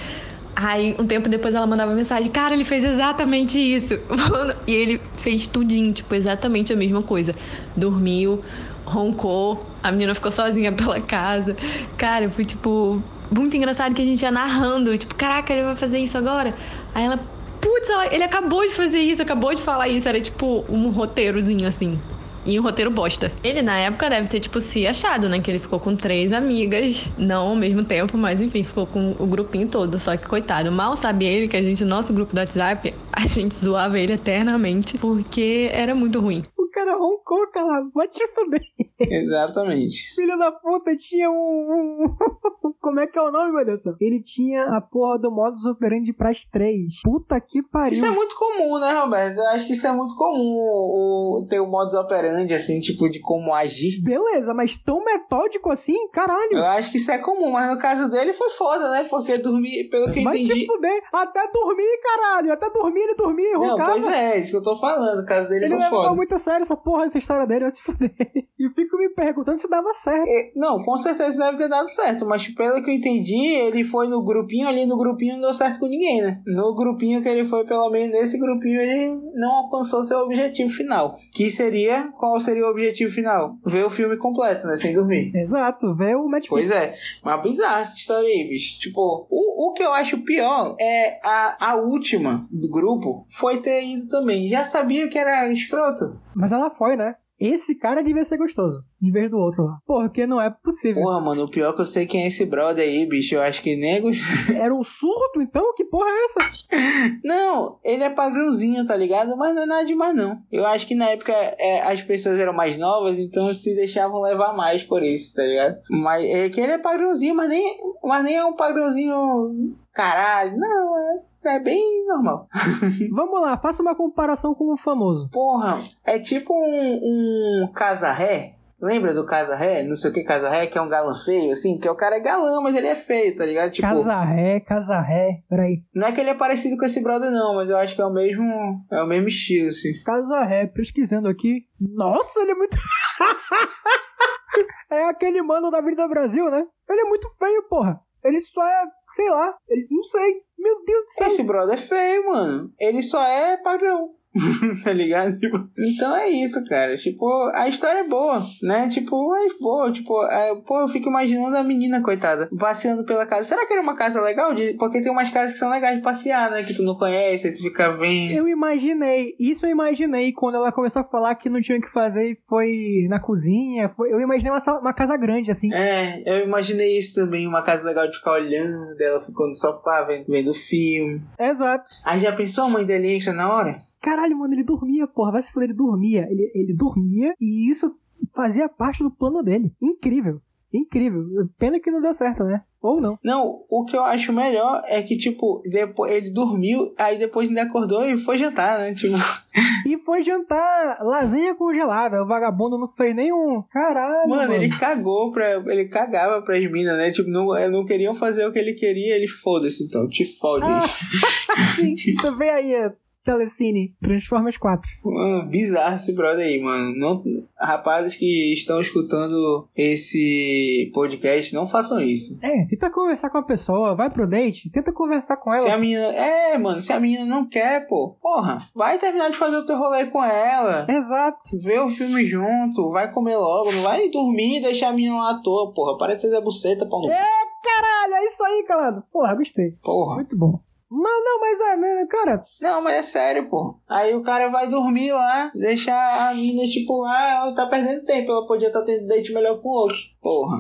Aí, um tempo depois, ela mandava mensagem: Cara, ele fez exatamente isso. *laughs* e ele fez tudinho, tipo, exatamente a mesma coisa. Dormiu, roncou, a menina ficou sozinha pela casa. Cara, foi tipo muito engraçado que a gente ia narrando, tipo, caraca, ele vai fazer isso agora. Aí ela, putz, ele acabou de fazer isso, acabou de falar isso. Era tipo um roteirozinho assim. E um roteiro bosta. Ele, na época, deve ter, tipo, se achado, né? Que ele ficou com três amigas, não ao mesmo tempo, mas enfim, ficou com o grupinho todo. Só que, coitado, mal sabe ele que a gente, no nosso grupo do WhatsApp, a gente zoava ele eternamente, porque era muito ruim. Cara roncou, cara, vai te fuder. *laughs* Exatamente. Filho da puta, tinha um, um. Como é que é o nome, meu Deus? Ele tinha a porra do modus operandi pras três. Puta que pariu. Isso é muito comum, né, Roberto? Eu acho que isso é muito comum, o, ter o modus operandi, assim, tipo, de como agir. Beleza, mas tão metódico assim, caralho. Eu acho que isso é comum, mas no caso dele foi foda, né? Porque dormir, pelo que eu entendi. Te fuder. Até dormir, caralho. Até dormir ele dormia. Não, pois é, isso que eu tô falando. O caso dele ele foi foda. Ele muito a sério essa porra, essa história dele, vai se fuder. *laughs* E fico me perguntando se dava certo. É, não, com certeza deve ter dado certo, mas pelo que eu entendi, ele foi no grupinho ali, no grupinho não deu certo com ninguém, né? No grupinho que ele foi, pelo menos nesse grupinho, ele não alcançou seu objetivo final. Que seria, qual seria o objetivo final? Ver o filme completo, né? Sem dormir. Exato, ver o Netflix. Pois é, mas bizarra essa história aí, bicho. Tipo, o, o que eu acho pior é a, a última do grupo foi ter ido também. Já sabia que era escroto. Mas ela foi, né? esse cara devia ser gostoso, em vez do outro lá. Porque não é possível. Porra, mano, o pior é que eu sei quem é esse brother aí, bicho. Eu acho que nem é *laughs* Era um surdo, então? Que porra é essa? Não, ele é padrãozinho, tá ligado? Mas não é nada demais, não. Eu acho que na época é, as pessoas eram mais novas, então se deixavam levar mais por isso, tá ligado? Mas é que ele é padrãozinho, mas nem, mas nem é um padrãozinho caralho. Não, é. É bem normal. *laughs* Vamos lá, faça uma comparação com o famoso. Porra, é tipo um, um casa-ré. Lembra do Casa Ré? Não sei o que Casa Ré, que é um galã feio, assim? Porque o cara é galã, mas ele é feio, tá ligado? Tipo, Casa Ré, Casa Ré, peraí. não é que ele é parecido com esse brother, não, mas eu acho que é o mesmo. É o mesmo estilo, assim. Casa Ré, pesquisando aqui. Nossa, ele é muito. *laughs* é aquele mano da Vida Brasil, né? Ele é muito feio, porra. Ele só é, sei lá, ele não sei. Meu Deus do céu. Esse brother é feio, mano. Ele só é padrão. *laughs* tá ligado? Tipo, então é isso, cara. Tipo, a história é boa, né? Tipo, é boa. Tipo, é, pô, eu fico imaginando a menina, coitada, passeando pela casa. Será que era uma casa legal? De- Porque tem umas casas que são legais de passear, né? Que tu não conhece, aí tu fica vendo. Eu imaginei, isso eu imaginei quando ela começou a falar que não tinha o que fazer e foi na cozinha. Foi, eu imaginei uma, uma casa grande, assim. É, eu imaginei isso também, uma casa legal de ficar olhando, dela ficou no sofá vendo, vendo filme. Exato. Aí já pensou, a mãe dele entra na hora? Caralho, mano, ele dormia, porra. Vai se fuder, ele dormia. Ele, ele dormia e isso fazia parte do plano dele. Incrível. Incrível. Pena que não deu certo, né? Ou não. Não, o que eu acho melhor é que, tipo, depois ele dormiu, aí depois ainda acordou e foi jantar, né? Tipo, *laughs* E foi jantar lasanha congelada. O vagabundo não fez nenhum. Caralho. mano, Mano, ele cagou pra. Ele cagava pras minas, né? Tipo, não, não queriam fazer o que ele queria, ele foda-se, então, te fode. Ah. *laughs* Sim, tu vê aí, é, Telecine, Transformers 4. Mano, bizarro esse brother aí, mano. Não, rapazes que estão escutando esse podcast, não façam isso. É, tenta conversar com a pessoa, vai pro date, tenta conversar com Se ela. a menina. É, mano, se a menina não quer, pô, porra, vai terminar de fazer o teu rolê com ela. Exato. Vê o filme junto, vai comer logo, não vai dormir e deixar a menina lá à toa, porra. Para de ser Buceta, pau no. É, caralho, é isso aí, calado. Porra, gostei. Porra. Muito bom. Não, não, mas é, né, cara, Não, mas é sério, pô. Aí o cara vai dormir lá, deixa a menina, tipo, lá, ela tá perdendo tempo. Ela podia estar tendo date melhor com o outro. Porra.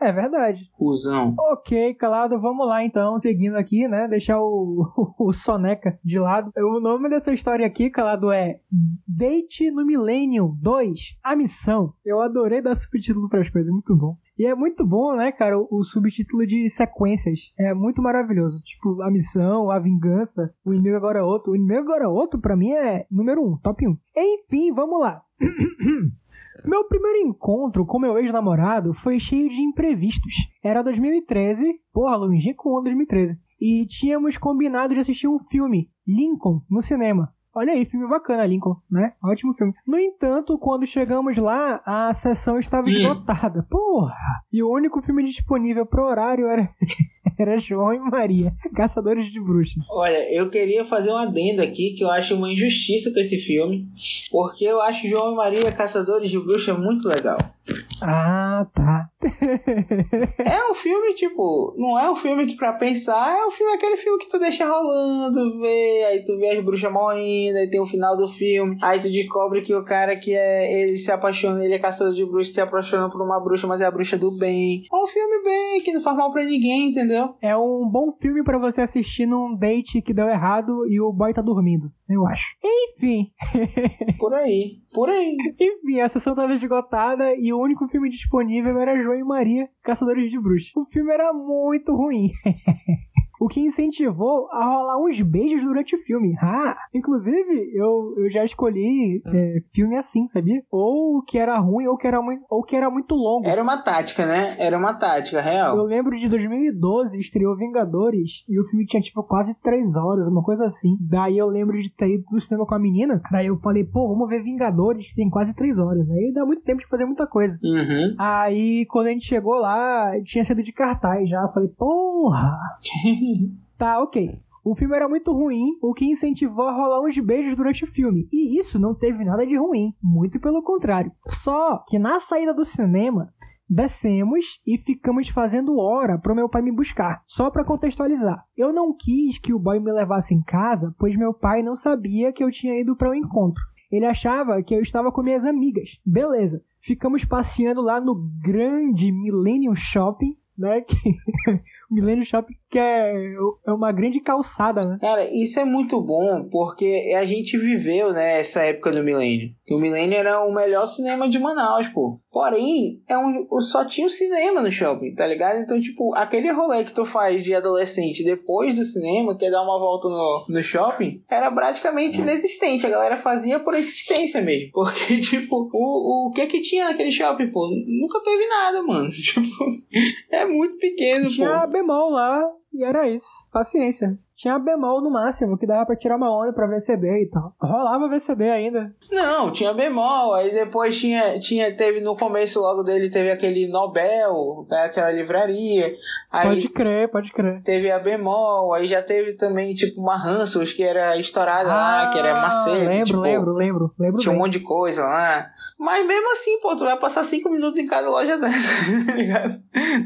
é verdade. Cusão. Ok, calado, vamos lá então, seguindo aqui, né? Deixar o, *laughs* o Soneca de lado. O nome dessa história aqui, calado, é Date no Millennium 2, A Missão. Eu adorei dar subtítulo para as coisas, muito bom. E é muito bom, né, cara, o, o subtítulo de sequências. É muito maravilhoso. Tipo, a missão, a vingança, o inimigo agora é outro. O inimigo agora é outro, pra mim, é número um, top 1. Enfim, vamos lá. *coughs* Meu primeiro encontro com meu ex-namorado foi cheio de imprevistos. Era 2013, porra, longínquo ano 2013. E tínhamos combinado de assistir um filme, Lincoln, no cinema. Olha aí, filme bacana, Lincoln, né? Ótimo filme. No entanto, quando chegamos lá, a sessão estava esgotada. Porra! E o único filme disponível pro horário era, *laughs* *laughs* era João e Maria, Caçadores de Bruxas. Olha, eu queria fazer um adendo aqui que eu acho uma injustiça com esse filme. Porque eu acho João e Maria Caçadores de Bruxa muito legal. Ah, tá. *laughs* É um filme, tipo, não é um filme que pra pensar, é um filme, aquele filme que tu deixa rolando, vê, aí tu vê as bruxas morrendo, aí tem o final do filme, aí tu descobre que o cara que é, ele se apaixona, ele é caçador de bruxas, se apaixona por uma bruxa, mas é a bruxa do bem. É um filme bem, que não faz mal pra ninguém, entendeu? É um bom filme pra você assistir num date que deu errado e o boy tá dormindo, eu acho. Enfim, *laughs* Por aí, por aí. enfim, a sessão tava esgotada e o único filme disponível era João e Maria, Caçadores de Bruxas. O filme era muito ruim. *laughs* O que incentivou a rolar uns beijos durante o filme. Ah, inclusive, eu, eu já escolhi é, filme assim, sabia? Ou que era ruim, ou que era, muito, ou que era muito longo. Era uma tática, né? Era uma tática, Eu real. lembro de 2012, estreou Vingadores, e o filme tinha tipo quase 3 horas, uma coisa assim. Daí eu lembro de ter ido no cinema com a menina, daí eu falei, pô, vamos ver Vingadores, que tem quase 3 horas. Aí dá muito tempo de fazer muita coisa. Uhum. Aí quando a gente chegou lá, tinha sido de cartaz já. Eu falei, porra! *laughs* tá, ok. O filme era muito ruim, o que incentivou a rolar uns beijos durante o filme. E isso não teve nada de ruim, muito pelo contrário. Só que na saída do cinema, descemos e ficamos fazendo hora pro meu pai me buscar. Só pra contextualizar. Eu não quis que o boy me levasse em casa, pois meu pai não sabia que eu tinha ido para o encontro. ele achava que eu estava com minhas amigas. Beleza. Ficamos passeando lá no grande Millennium Shopping, né? Que o *laughs* Millennium Shopping que é, é uma grande calçada, né? Cara, isso é muito bom porque a gente viveu, né, essa época do milênio. O milênio era o melhor cinema de Manaus, pô. Porém, é um, só tinha um cinema no shopping, tá ligado? Então, tipo, aquele rolê que tu faz de adolescente depois do cinema, que é dar uma volta no, no shopping, era praticamente inexistente. A galera fazia por existência mesmo. Porque, *laughs* tipo, o, o que que tinha naquele shopping, pô? Nunca teve nada, mano. *laughs* Tipo, é muito pequeno, Tinha pô. Bemol lá e era isso. Paciência. Tinha bemol no máximo, que dava pra tirar uma onda pra VCB e tal. Rolava VCB ainda. Não, tinha bemol, aí depois tinha, tinha, teve no começo logo dele, teve aquele Nobel, né, aquela livraria, aí Pode crer, pode crer. teve a bemol, aí já teve também, tipo, uma Hansels, que era estourada lá, que era macete, Ah, Lembro, tipo, lembro, lembro, lembro. tinha um bem. monte de coisa lá, mas mesmo assim, pô, tu vai passar cinco minutos em cada loja dessa, *laughs* tá ligado?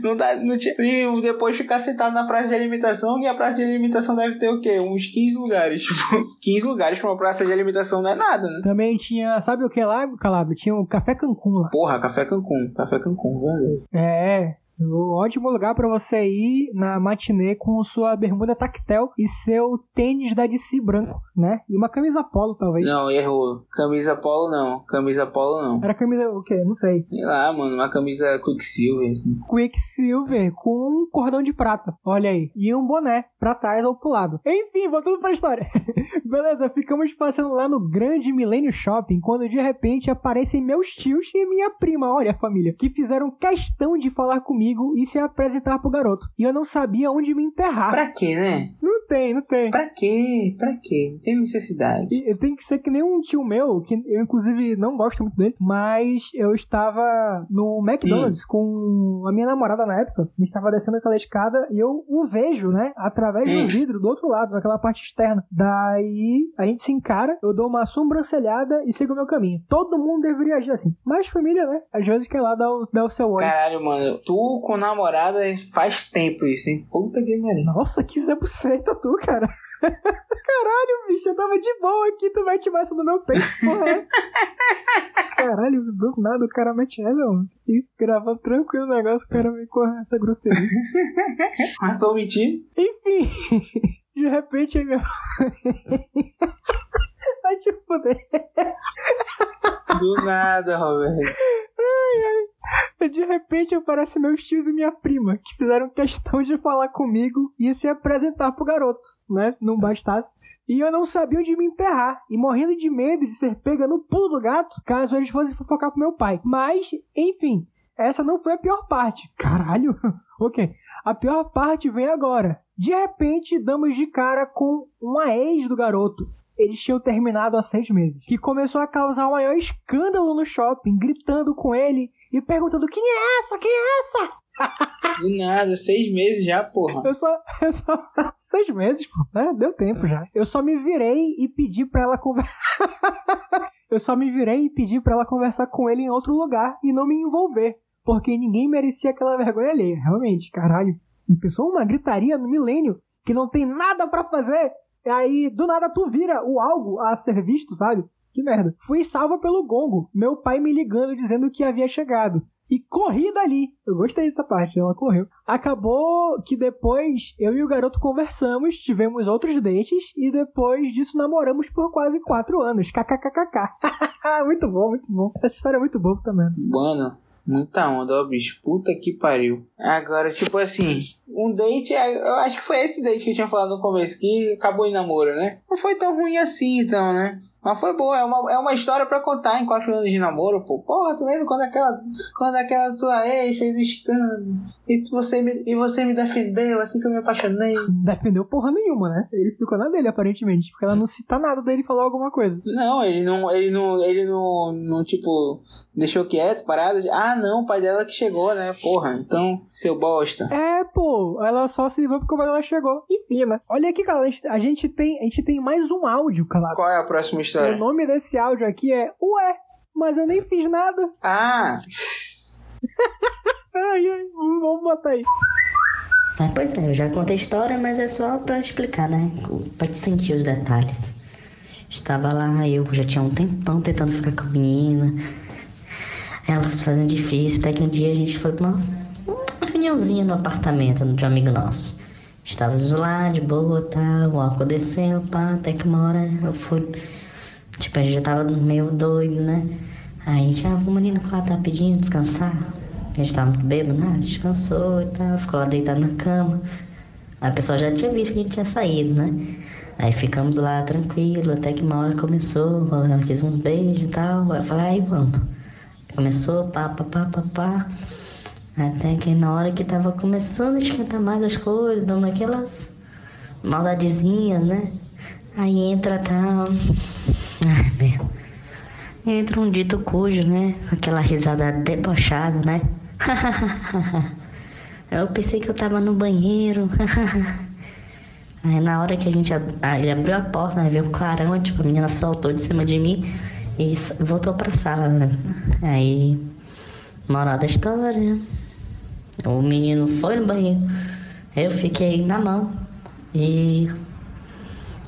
Não dá, não tinha, e depois ficar sentado na praça de alimentação, e a praça de alimentação deve ter o quê? Uns 15 lugares, *laughs* tipo, 15 lugares pra uma praça de alimentação não é nada, né? Também tinha, sabe o que lá, Calabro? Tinha um Café Cancún lá. Porra, Café Cancún. Café Cancún, verdade. É, um ótimo lugar pra você ir na matinê com sua bermuda tactel e seu tênis da DC branco, né? E uma camisa polo, talvez. Não, errou. Camisa polo não. Camisa polo não. Era camisa o quê? Não sei. Sei lá, mano. Uma camisa Quicksilver, assim. Quicksilver com um cordão de prata, olha aí. E um boné pra trás ou pro lado. Enfim, voltando pra história. *laughs* Beleza, ficamos passando lá no grande Millennium Shopping quando de repente aparecem meus tios e minha prima, olha a família, que fizeram questão de falar comigo e se apresentar pro garoto. E eu não sabia onde me enterrar. Pra quê, né? Não tem, não tem. Pra quê? Pra quê? Não tem necessidade. E tem que ser que nem um tio meu, que eu inclusive não gosto muito dele, mas eu estava no McDonald's com a minha namorada na época, a gente estava descendo aquela escada e eu o vejo, né, através Hum. do vidro do outro lado, naquela parte externa. Daí a gente se encara, eu dou uma sobrancelhada e sigo o meu caminho. Todo mundo deveria agir assim, mas família, né, às vezes quer lá dar o, dar o seu olho. Caralho, mano. Tu com namorada faz tempo isso, hein? Puta que pariu. Nossa, que Zé Buceta tu, cara. *laughs* Caralho, bicho, eu tava de boa aqui, tu mete mais no meu peito, porra. Caralho, do nada o cara mete essa, mano. E gravando tranquilo o negócio, o cara me corre essa grosseria. *laughs* Mas tô mentindo? Enfim, *laughs* de repente aí meu. Vai te fuder. Do nada, Roberto. De repente aparecem meus tios e minha prima, que fizeram questão de falar comigo e se apresentar pro garoto, né? Não bastasse. E eu não sabia onde me enterrar, e morrendo de medo de ser pega no pulo do gato, caso eles fossem fofocar pro meu pai. Mas, enfim, essa não foi a pior parte. Caralho! *laughs* ok. A pior parte vem agora. De repente, damos de cara com uma ex do garoto. Eles tinham terminado há seis meses. Que começou a causar o maior escândalo no shopping, gritando com ele e perguntando: Quem é essa? Quem é essa? Do nada, seis meses já, porra. Eu só. *laughs* Eu só seis meses, né? Deu tempo já. Eu só me virei e pedi pra ela conversar. *laughs* eu só me virei e pedi pra ela conversar com ele em outro lugar e não me envolver. Porque ninguém merecia aquela vergonha alheia. Realmente, caralho. Pensou uma gritaria no milênio que não tem nada pra fazer. E aí, do nada, tu vira o algo a ser visto, sabe? Que merda. Fui salva pelo gongo. Meu pai me ligando dizendo que havia chegado. E corri dali. Eu gostei dessa parte, ela correu. Acabou que depois eu e o garoto conversamos, tivemos outros dates e depois disso namoramos por quase quatro anos. KKKKK. *laughs* muito bom, muito bom. Essa história é muito boa também. Mano, muita onda, ó, bicho. Puta que pariu. Agora, tipo assim, um date, é- eu acho que foi esse date que eu tinha falado no começo, que acabou em namoro, né? Não foi tão ruim assim, então, né? Mas foi boa, é uma, é uma história pra contar em quatro anos de namoro, pô. Porra, tu lembra quando aquela, quando aquela tua ex fez o escândalo? E tu- você, me, e você me defendeu assim que eu me apaixonei? Defendeu porra nenhuma, né? Ele ficou na dele, aparentemente. Porque ela não cita nada dele falar alguma coisa. Não, ele não, ele não, ele não, não, tipo, deixou quieto, parado. Ah, não, o pai dela que chegou, né? Porra, então, seu bosta. É, pô, ela só se livrou porque o ela chegou. Enfim, né? Olha aqui, cara, a gente, a gente tem, a gente tem mais um áudio, calado. Qual é a próxima O história? nome desse áudio aqui é Ué, mas eu nem fiz nada. *laughs* Ah, Ai, ai, vamos botar aí. Ah, pois é, eu já contei a história, mas é só pra explicar, né? Pra te sentir os detalhes. Estava lá, eu já tinha um tempão tentando ficar com a menina. Elas fazendo difícil, até que um dia a gente foi pra uma, uma reuniãozinha no apartamento de um amigo nosso. Estávamos lá, de boa, tá, o álcool desceu, pá, até que uma hora eu fui. Tipo, a gente já tava meio doido, né? Aí a gente, ah, o menino lá tá pedindo descansar. A gente tava muito bêbado, né? Descansou e tal, ficou lá deitado na cama. A pessoa já tinha visto que a gente tinha saído, né? Aí ficamos lá tranquilo, até que uma hora começou, rolando aqui uns beijos e tal. Aí eu falei, aí vamos. Começou, pá, pá, pá, pá, pá. Até que na hora que tava começando a esquentar mais as coisas, dando aquelas maldadezinhas, né? Aí entra tal. Ai, meu. Entra um dito cujo, né? Aquela risada debochada, né? *laughs* eu pensei que eu tava no banheiro. *laughs* Aí na hora que a gente ah, ele abriu a porta, né? Veio um clarão, tipo, a menina saltou de cima de mim e voltou pra sala, né? Aí, moral da história, o menino foi no banheiro, eu fiquei na mão e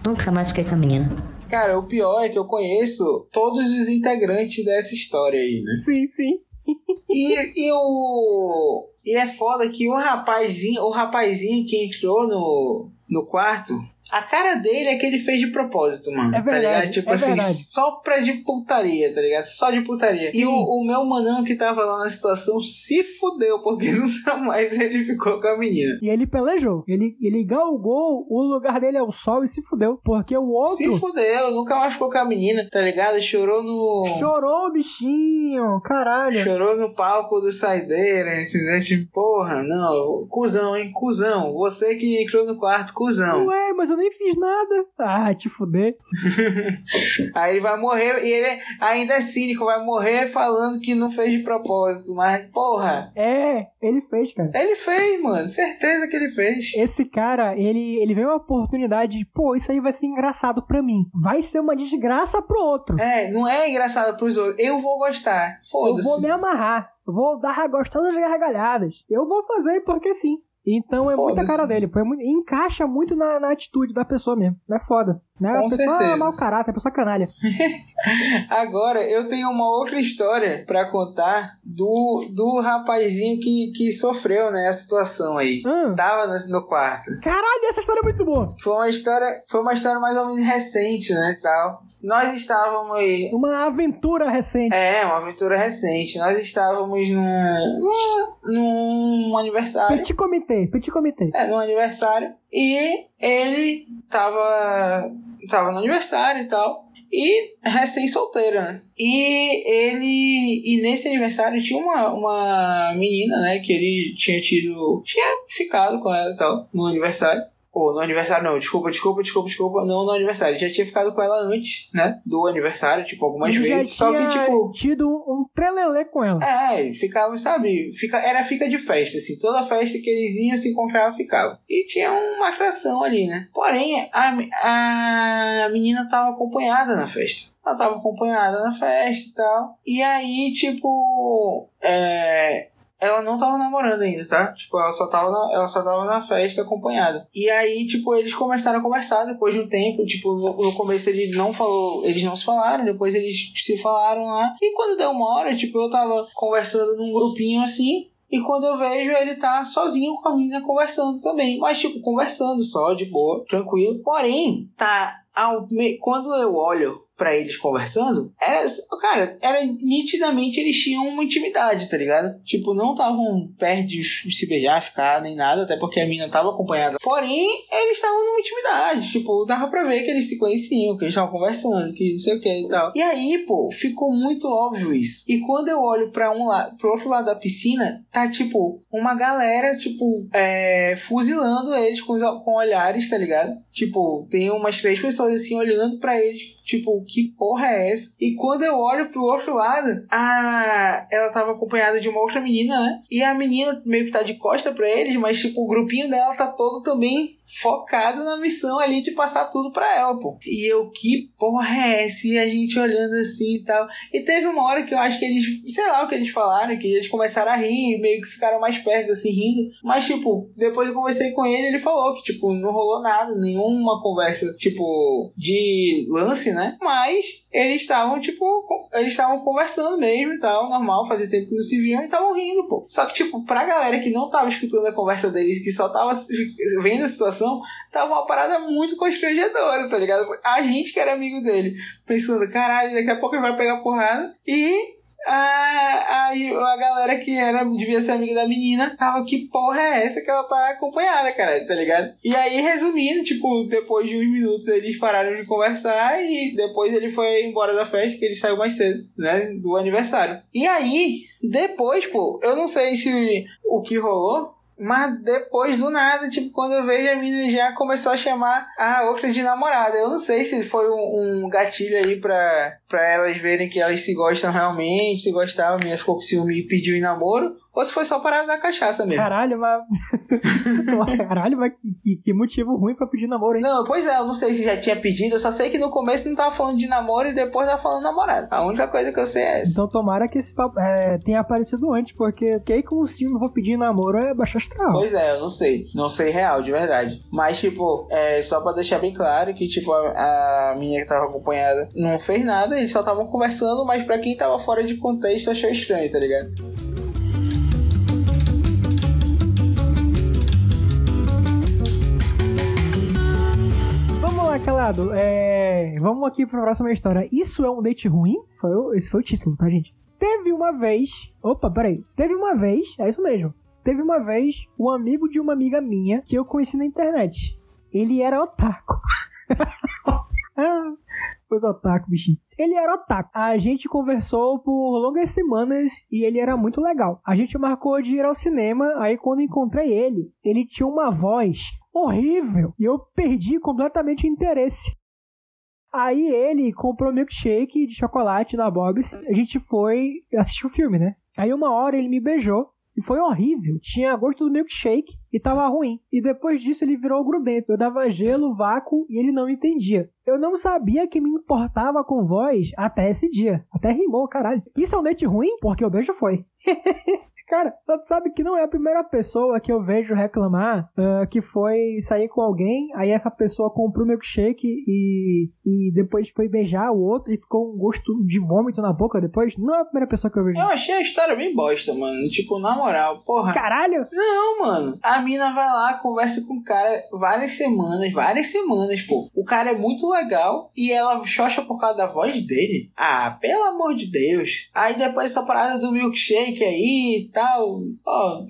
nunca mais fiquei com a menina. Cara, o pior é que eu conheço todos os integrantes dessa história aí, né? Sim, sim. E, e o. E é foda que o rapazinho, o rapazinho que entrou no, no quarto, a cara dele é que ele fez de propósito, mano. É verdade, tá ligado? Tipo é assim, verdade. só pra de putaria, tá ligado? Só de putaria. E o, o meu manão que tava lá na situação se fudeu, porque *laughs* nunca mais ele ficou com a menina. E ele pelejou. Ele, ele galgou o lugar dele ao sol e se fudeu. Porque o outro Se fudeu, nunca mais ficou com a menina, tá ligado? Chorou no. chorou bichinho. Caralho. Chorou no palco do Saideira, entendeu? Tipo, porra, não, cuzão, hein? Cuzão. Você que entrou no quarto, cuzão. Ué, mas eu nem fiz nada. Ah, te fuder. *laughs* Aí ele vai morrer, e ele ainda é cínico, vai morrer falando que não fez de propósito, mas, porra, É, ele fez, cara. ele fez, mano, certeza que ele fez. Esse cara, ele, ele vê uma oportunidade de, pô, isso aí vai ser engraçado pra mim. Vai ser uma desgraça pro outro. É, não é engraçado pros outros, eu vou gostar, Eu vou me foda-se. amarrar. Vou dar gostando das gargalhadas. Eu vou fazer porque sim. Então é muita cara dele. Foi muito- encaixa muito na, na atitude da pessoa mesmo. Não é foda. Né? a Com pessoa certeza. é mau caráter, a pessoa canalha. *laughs* Agora, eu tenho uma outra história pra contar do, do rapazinho que, que sofreu, né, a situação aí. Hum. Tava no, no quarto. Caralho, essa história é muito boa. Foi uma história, foi uma história mais ou menos recente, né, tal. Nós estávamos Uma aventura recente. É, uma aventura recente. Nós estávamos num, num, num aniversário. Petit comitê, petit comitê. É, num aniversário. E ele tava, tava no aniversário e tal. E recém-solteiro, né? E ele. E nesse aniversário tinha uma, uma menina, né? Que ele tinha tido. Tinha ficado com ela e tal. No aniversário. Ou no aniversário não, desculpa, desculpa, desculpa, desculpa. Não no aniversário. Ele já tinha ficado com ela antes, né? Do aniversário, tipo, algumas já vezes. Só que, tinha tipo. tido um trelelê com ela. É, ficava, sabe? Fica, era fica de festa, assim. Toda festa que eles iam se encontravam, ficava. E tinha uma atração ali, né? Porém, a, a menina tava acompanhada na festa. Ela tava acompanhada na festa e tal. E aí, tipo. É. Ela não tava namorando ainda, tá? Tipo, ela só tava na, ela só tava na festa acompanhada. E aí, tipo, eles começaram a conversar depois de um tempo. Tipo, no, no começo ele não falou, eles não se falaram, depois eles se falaram lá. E quando deu uma hora, tipo, eu tava conversando num grupinho assim. E quando eu vejo, ele tá sozinho com a menina conversando também. Mas, tipo, conversando só, de boa, tranquilo. Porém, tá. Ao, me- quando eu olho pra eles conversando, era, cara, era nitidamente eles tinham uma intimidade, tá ligado? Tipo, não estavam perto de se beijar, ficar, nem nada, até porque a mina tava acompanhada. Porém, eles estavam numa intimidade, tipo, dava pra ver que eles se conheciam, que eles estavam conversando, que não sei o que e tal. E aí, pô, ficou muito óbvio isso. E quando eu olho pra um lado, pro outro lado da piscina, tá tipo, uma galera, tipo, é, fuzilando eles com, com olhares, tá ligado? Tipo, tem umas três pessoas assim olhando pra eles, tipo, que porra é essa? E quando eu olho pro outro lado, a ela tava acompanhada de uma outra menina, né? E a menina meio que tá de costa pra eles, mas tipo, o grupinho dela tá todo também focado na missão ali de passar tudo pra ela, pô. E eu, que porra é essa? E a gente olhando assim e tal. E teve uma hora que eu acho que eles, sei lá o que eles falaram, que eles começaram a rir, meio que ficaram mais perto, assim, rindo. Mas, tipo, depois eu conversei com ele, ele falou que, tipo, não rolou nada, nenhuma conversa, tipo, de lance, né? Mas eles estavam, tipo, eles estavam conversando mesmo e tal, normal, fazia tempo que não se viam e estavam rindo, pô. Só que, tipo, pra galera que não tava escutando a conversa deles, que só tava vendo a situação, tava uma parada muito constrangedora, tá ligado? A gente que era amigo dele, pensando, caralho, daqui a pouco ele vai pegar porrada e a, a, a galera que era, devia ser amiga da menina tava, que porra é essa que ela tá acompanhada, cara, tá ligado? E aí, resumindo, tipo, depois de uns minutos eles pararam de conversar e depois ele foi embora da festa, que ele saiu mais cedo, né, do aniversário. E aí, depois, pô, eu não sei se o que rolou, mas depois do nada, tipo, quando eu vejo a menina já começou a chamar a outra de namorada. Eu não sei se foi um, um gatilho aí pra, pra elas verem que elas se gostam realmente, se gostavam, a menina ficou com ciúme e pediu em namoro. Ou se foi só parada da cachaça mesmo. Caralho, mas. *laughs* Caralho, mas que, que, motivo ruim pra pedir namoro, hein? Não, pois é, eu não sei se já tinha pedido, eu só sei que no começo não tava falando de namoro e depois tava falando namorado. A única coisa que eu sei é essa. Então tomara que esse papo é, tenha aparecido antes, porque que aí com o ciúme vou pedir namoro é baixo astral. Pois é, eu não sei. Não sei real, de verdade. Mas, tipo, é, só pra deixar bem claro que, tipo, a, a menina que tava acompanhada não fez nada, eles só estavam conversando, mas pra quem tava fora de contexto achou estranho, tá ligado? lá, calado. É... Vamos aqui pra próxima história. Isso é um date ruim? Foi, esse foi o título, tá, gente? Teve uma vez. Opa, peraí. Teve uma vez. É isso mesmo. Teve uma vez um amigo de uma amiga minha que eu conheci na internet. Ele era otaku. *laughs* ah, Pois otaku, bichinho. Ele era otaku. A gente conversou por longas semanas e ele era muito legal. A gente marcou de ir ao cinema, aí quando encontrei ele, ele tinha uma voz horrível e eu perdi completamente o interesse. Aí ele comprou milkshake de chocolate na Bob's. A gente foi assistir o filme, né? Aí uma hora ele me beijou e foi horrível. Tinha gosto do milkshake e tava ruim. E depois disso ele virou grudento. Eu dava gelo, vácuo e ele não entendia. Eu não sabia que me importava com voz até esse dia. Até rimou, caralho. Isso é um date ruim? Porque o beijo foi. *laughs* Cara, tu sabe que não é a primeira pessoa que eu vejo reclamar uh, que foi sair com alguém, aí essa pessoa comprou milkshake e, e depois foi beijar o outro e ficou um gosto de vômito na boca depois. Não é a primeira pessoa que eu vejo. Eu achei a história bem bosta, mano. Tipo, na moral, porra. Caralho! Não, mano. A mina vai lá, conversa com o cara várias semanas, várias semanas, pô. O cara é muito legal e ela xoxa por causa da voz dele. Ah, pelo amor de Deus. Aí depois essa parada do milkshake aí e tal tal. Ó,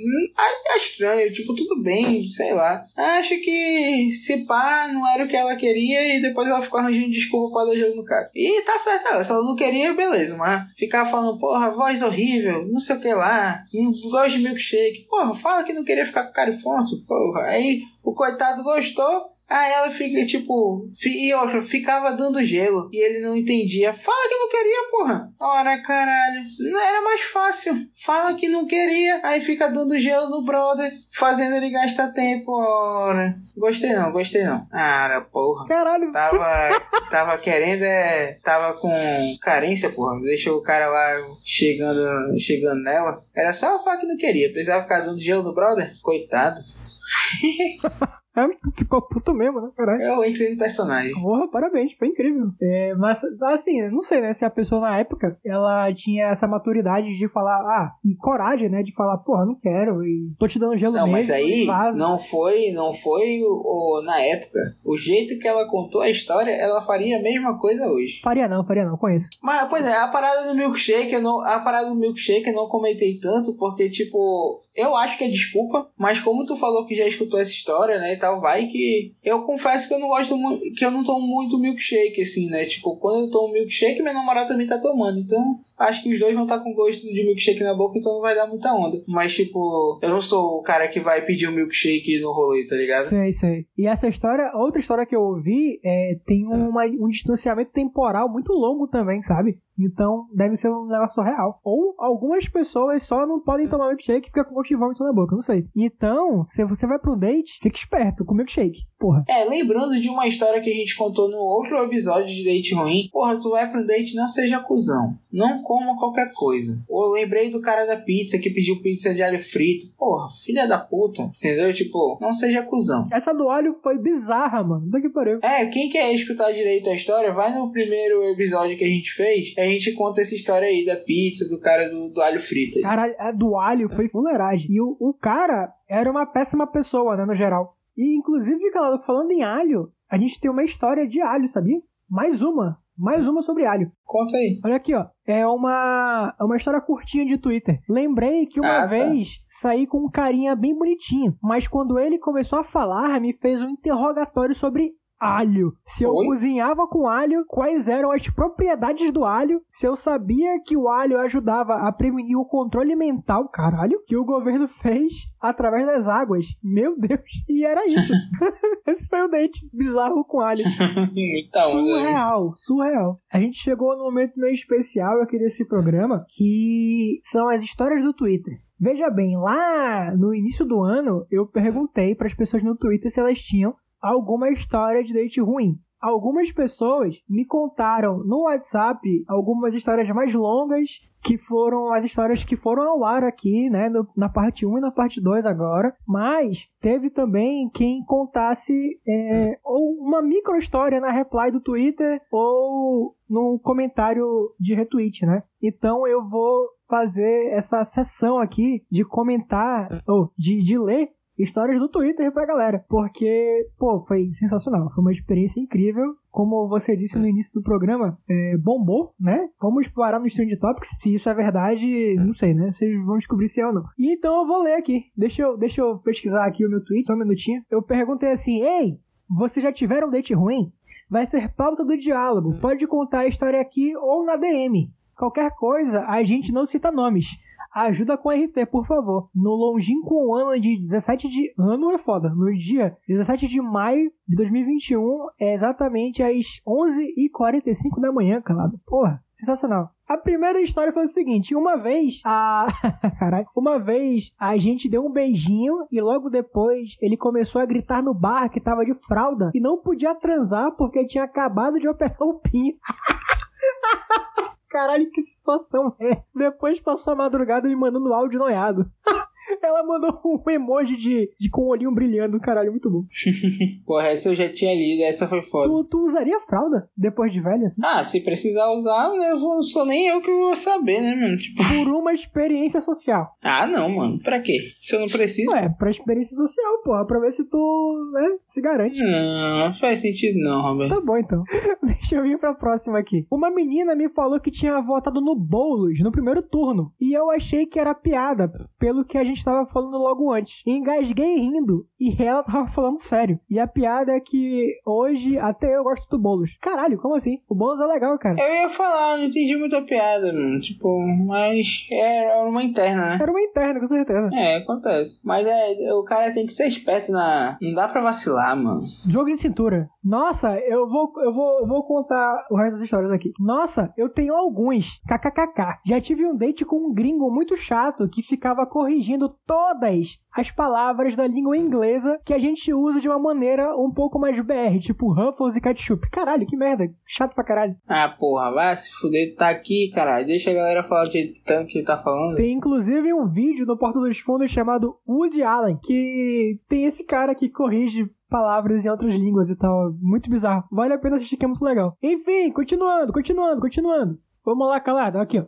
é estranho, tipo, tudo bem, sei lá. Acho que se pá, não era o que ela queria e depois ela ficou arranjando desculpa pra dar gelo no cara. E tá certo ela, se ela não queria, beleza, mas ficar falando, porra, voz horrível, não sei o que lá, não gosto de milkshake. Porra, fala que não queria ficar com o cara fonte, porra. Aí o coitado gostou, Aí ela fica, tipo, e outra, ficava dando gelo e ele não entendia. Fala que não queria, porra. Ora, caralho, não era mais fácil. Fala que não queria, aí fica dando gelo no brother, fazendo ele gastar tempo. Ora, gostei não, gostei não. Ah, porra. Caralho. Tava, tava querendo, é, tava com carência, porra. Deixou o cara lá chegando, chegando nela. Era só ela falar que não queria, precisava ficar dando gelo no brother. Coitado. *laughs* É, ficou puto mesmo, né, caralho? Eu entrei no personagem. Porra, parabéns, foi incrível. É, mas, assim, não sei, né, se a pessoa na época, ela tinha essa maturidade de falar, ah, e coragem, né, de falar, porra, não quero, e tô te dando gelo Não, mesmo, mas aí, não foi, não foi o, o- na época. O jeito que ela contou a história, ela faria a mesma coisa hoje. Faria não, faria não, conheço. Mas, pois é, a parada do milkshake, eu não, a parada do milkshake eu não comentei tanto, porque, tipo, eu acho que é desculpa, mas como tu falou que já escutou essa história, né, e tal, vai que... Eu confesso que eu não gosto muito, que eu não tomo muito milkshake, assim, né, tipo, quando eu tomo milkshake, minha namorada também tá tomando, então... Acho que os dois vão estar com gosto de milkshake na boca, então não vai dar muita onda. Mas, tipo, eu não sou o cara que vai pedir um milkshake no rolê, tá ligado? Sei, sei. E essa história, outra história que eu ouvi, é, tem uma, um distanciamento temporal muito longo também, sabe? Então deve ser um negócio real. Ou algumas pessoas só não podem tomar milkshake e fica com gosto de vômito na boca, não sei. Então, se você vai pro date, fique esperto com milkshake. Porra. É, lembrando de uma história que a gente contou no outro episódio de date ruim. Porra, tu vai pro date, não seja cuzão. Não coma qualquer coisa. Ou lembrei do cara da pizza que pediu pizza de alho frito. Porra, filha da puta. Entendeu? Tipo, não seja cuzão. Essa do alho foi bizarra, mano. Puta que pariu. É, quem quer escutar direito a história, vai no primeiro episódio que a gente fez. A gente conta essa história aí da pizza, do cara do, do alho frito. aí. Caralho, a do alho foi fuleiragem. E o, o cara era uma péssima pessoa, né, no geral. E, inclusive, falando em alho, a gente tem uma história de alho, sabia? Mais uma. Mais uma sobre alho. Conta aí. Olha aqui, ó. É uma, é uma história curtinha de Twitter. Lembrei que uma Ah, tá. vez saí com um carinha bem bonitinho, mas quando ele começou a falar, me fez um interrogatório sobre alho. Se eu Oi? cozinhava com alho, quais eram as propriedades do alho, se eu sabia que o alho ajudava a prevenir o controle mental, caralho, que o governo *laughs* fez através das águas. Meu Deus. E era isso. *laughs* Esse foi o date bizarro com alho. *laughs* Muita onda. né? Surreal, surreal. A gente chegou num momento meio especial aqui desse programa, que são as histórias do Twitter. Veja bem, lá no início do ano, eu perguntei para as pessoas no Twitter se elas tinham alguma história de date ruim. Algumas pessoas me contaram no WhatsApp algumas histórias mais longas, que foram as histórias que foram ao ar aqui, né, no- na parte 1 e na parte 2 agora. Mas teve também quem contasse é, ou uma micro história na reply do Twitter ou no comentário de retweet, né? Então eu vou fazer essa sessão aqui de comentar, ou de, de ler histórias do Twitter pra galera. Porque, pô, foi sensacional. Foi uma experiência incrível. Como você disse no início do programa, é, bombou, né? Vamos parar no Strange Topics. Se isso é verdade, não sei, né? Vocês vão descobrir se é ou não. E então eu vou ler aqui. Deixa eu, deixa eu pesquisar aqui o meu tweet, só um minutinho. Eu perguntei assim: Ei, vocês já tiveram um date ruim? Vai ser pauta do diálogo. Pode contar a história aqui ou na DM. Qualquer coisa, a gente não cita nomes. Ajuda com RT, por favor. No longínquo ano de 17 de... Ano é foda. No dia 17 de maio de 2021, é exatamente às 11h45 da manhã, calado. Porra, sensacional. A primeira história foi o seguinte: uma vez a. *laughs* Caralho. Uma vez a gente deu um beijinho e logo depois ele começou a gritar no bar que tava de fralda e não podia transar porque tinha acabado de operar o pinho. *laughs* Caralho, que situação é. Depois passou a madrugada me mandando áudio noiado. *laughs* Ela mandou *laughs* um emoji de, de com o olhinho brilhando, caralho, muito bom. *laughs* Porra, essa eu já tinha lido, essa foi foda. Tu, tu usaria fralda depois de velha? assim? Ah, se precisar usar, eu vou- não sou nem eu que vou saber, né, mano? Tipo, Por uma experiência social. ah, não, mano. Pra quê? Se eu não preciso. Ué, pra experiência social, porra, pra ver se tu, né, se garante. Não, não faz sentido não, Roberto. Tá bom, então. *laughs* Deixa eu ir pra próxima aqui. Uma menina me falou que tinha votado no Boulos no primeiro turno. E eu achei que era piada, pelo que a gente tava falando logo antes. Engasguei rindo. E ela tava falando sério. E a piada é que hoje até eu gosto do Boulos. Caralho, como assim? O Boulos é legal, cara. Eu ia falar, não entendi muita piada, mano. Tipo, mas é uma interna, né? Era uma interna, com certeza. É, acontece. Mas é, o cara tem que ser esperto na. Não dá pra vacilar, mano. Jogo de cintura. Nossa, eu vou, eu vou, eu vou contar o resto das histórias aqui. Nossa, eu tenho alguns. KKKK. Já tive um date com um gringo muito chato que ficava corrigindo todas as palavras da língua inglesa que a gente usa de uma maneira um pouco mais BR, tipo Ruffles e Ketchup. Caralho, que merda. Chato pra caralho. Ah, porra, vai se fuder, tá aqui, caralho. Deixa a galera falar do jeito que tá, que tá falando. Tem inclusive um vídeo no Porta dos Fundos chamado Woody Allen, que tem esse cara que corrige palavras em outras línguas e tal. Muito bizarro. Vale a pena assistir que é muito legal. Enfim, continuando, continuando, continuando. Vamos lá, calado. Aqui, ó.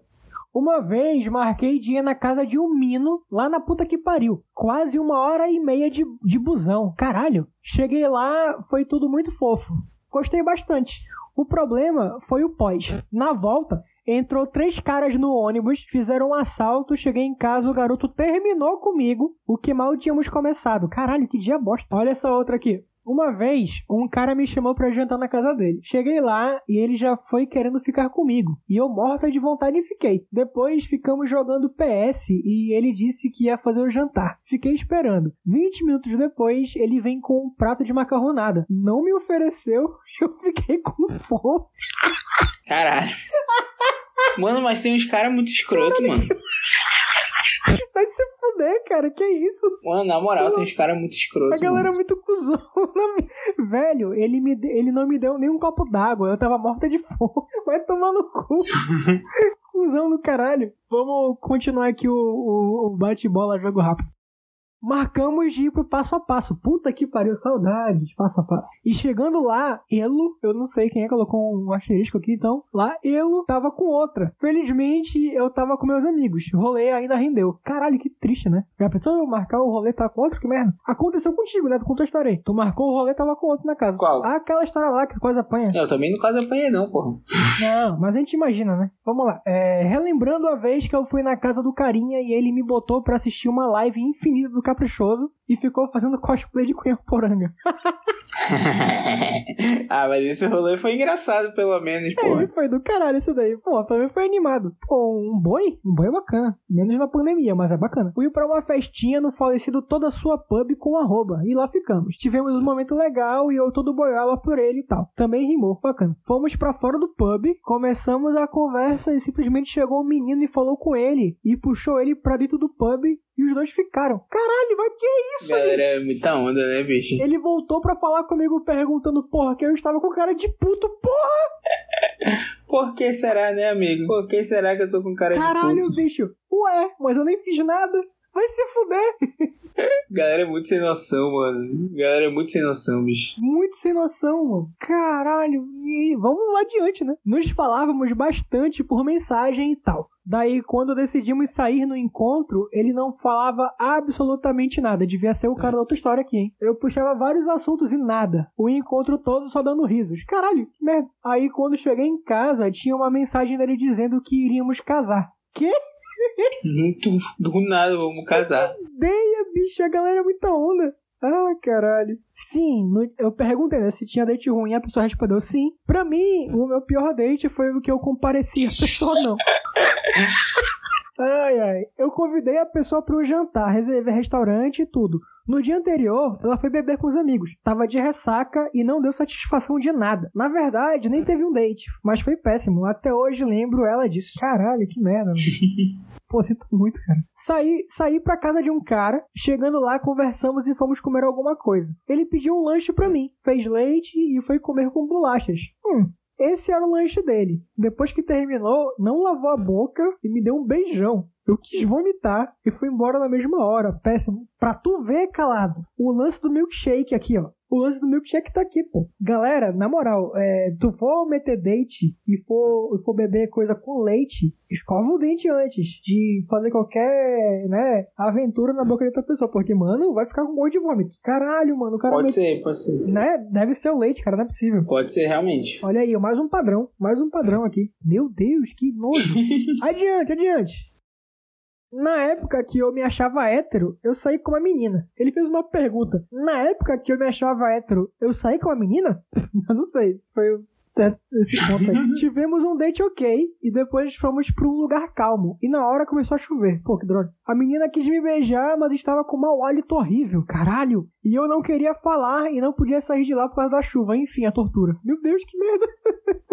Uma vez marquei dia na casa de um mino, lá na puta que pariu. Quase uma hora e meia de, de busão. Caralho. Cheguei lá, foi tudo muito fofo. Gostei bastante. O problema foi o pós. Na volta, entrou três caras no ônibus, fizeram um assalto, cheguei em casa, o garoto terminou comigo, o que mal tínhamos começado. Caralho, que dia bosta. Olha essa outra aqui. Uma vez, um cara me chamou pra jantar na casa dele. Cheguei lá e ele já foi querendo ficar comigo. E eu morta de vontade fiquei. Depois ficamos jogando PS e ele disse que ia fazer o jantar. Fiquei esperando. 20 minutos depois, ele vem com um prato de macarronada. Não me ofereceu, *laughs* eu fiquei com fome. Caralho. *laughs* Mano, mas tem uns caras muito escroto, mano. Vai se fuder, cara, que isso? Mano, na moral, tem uns caras muito A escrotos, galera é mano. muito cuzão. Não me- Velho, ele, me, ele não me deu nem um copo d'água. Eu tava morta de fome. *laughs* Vai tomar no cu. *laughs* cuzão do caralho. Vamos continuar aqui o, o, o bate-bola jogo rápido. Marcamos de ir pro passo a passo. Puta que pariu, saudade de passo a passo. E chegando lá, Elo, eu não sei quem é colocou um asterisco aqui, então. Lá, Elo tava com outra. Felizmente, eu tava com meus amigos. O rolê ainda rendeu. Caralho, que triste, né? Já pensou eu marcar o rolê tava com outro? Que merda. Aconteceu contigo, né? Tu contou a história aí. Tu marcou o rolê tava com outro na casa. Qual? Aquela história lá que quase apanha. Eu também no caso apanhei, não, porra. Não, mas a gente imagina, né? Vamos lá. É, relembrando a vez que eu fui na casa do Carinha e ele me botou pra assistir uma live infinita do Caprichoso e ficou fazendo cosplay de Cunha Poranga. *laughs* ah, mas esse rolê foi engraçado, pelo menos, É, porra. foi do caralho isso daí. Pô, pra mim foi animado. Pô, um boi? Um boi é bacana. Menos na pandemia, mas é bacana. Fui pra uma festinha no falecido Toda Sua Pub com arroba. E lá ficamos. Tivemos um momento legal e eu todo boiola por ele e tal. Também rimou, bacana. Fomos pra fora do pub, começamos a conversa e simplesmente chegou um menino e falou com ele. E puxou ele pra dentro do pub e os dois ficaram. Caralho, mas que é isso? Galera, é muita onda, né, bicho? Ele voltou pra falar comigo perguntando, porra, que eu estava com cara de puto, porra! *laughs* Por que será, né, amigo? Por que será que eu tô com cara Caralho, de puto? bicho. Ué, mas eu nem fiz nada. Vai se fuder. *laughs* Galera é muito sem noção, mano. Galera é muito sem noção, bicho. Muito sem noção, mano. Caralho. E vamos adiante, né? Nos falávamos bastante por mensagem e tal. Daí, quando decidimos sair no encontro, ele não falava absolutamente nada. Devia ser o cara da outra história aqui, hein? Eu puxava vários assuntos e nada. O encontro todo só dando risos. Caralho, que merda. Aí, quando cheguei em casa, tinha uma mensagem dele dizendo que iríamos casar. Que? Muito do nada, vamos casar. Ideia, bicho, a galera é muita onda. Ah, caralho. Sim, eu perguntei né, se tinha date ruim, a pessoa respondeu sim. Pra mim, o meu pior date foi o que eu compareci, a pessoa não. *laughs* Ai, ai. Eu convidei a pessoa para um jantar, reservei restaurante e tudo. No dia anterior, ela foi beber com os amigos. Tava de ressaca e não deu satisfação de nada. Na verdade, nem teve um date, mas foi péssimo. Até hoje lembro ela disso. Caralho, que merda. *laughs* Pô, sinto muito, cara. Saí, saí pra casa de um cara, chegando lá, conversamos e fomos comer alguma coisa. Ele pediu um lanche pra mim, fez leite e foi comer com bolachas. Hum, esse era o lanche dele. Depois que terminou, não lavou a boca e me deu um beijão. Eu quis vomitar e fui embora na mesma hora. Péssimo. Pra tu ver, calado, o lance do milkshake aqui, ó. O lance do milkshake tá aqui, pô. Galera, na moral, é, tu for meter date e for, e for beber coisa com leite, escova o dente antes de fazer qualquer, né, aventura na boca de outra pessoa. Porque, mano, vai ficar com um monte de vômito. Caralho, mano, o cara... Pode ser, pode ser. Né? Deve ser o leite, cara, não é possível. Pode ser, realmente. Olha aí, mais um padrão. Mais um padrão aqui. Meu Deus, que nojo. *laughs* adiante, adiante. Na época que eu me achava hétero, eu saí com uma menina. Ele fez uma pergunta. Na época que eu me achava hétero, eu saí com uma menina? *laughs* eu não sei, se foi certo esse ponto aí. *laughs* Tivemos um date ok e depois fomos pra um lugar calmo. E na hora começou a chover. Pô, que droga. A menina quis me beijar, mas estava com mau hálito horrível. Caralho. E eu não queria falar e não podia sair de lá por causa da chuva. Enfim, a tortura. Meu Deus, que merda. *laughs*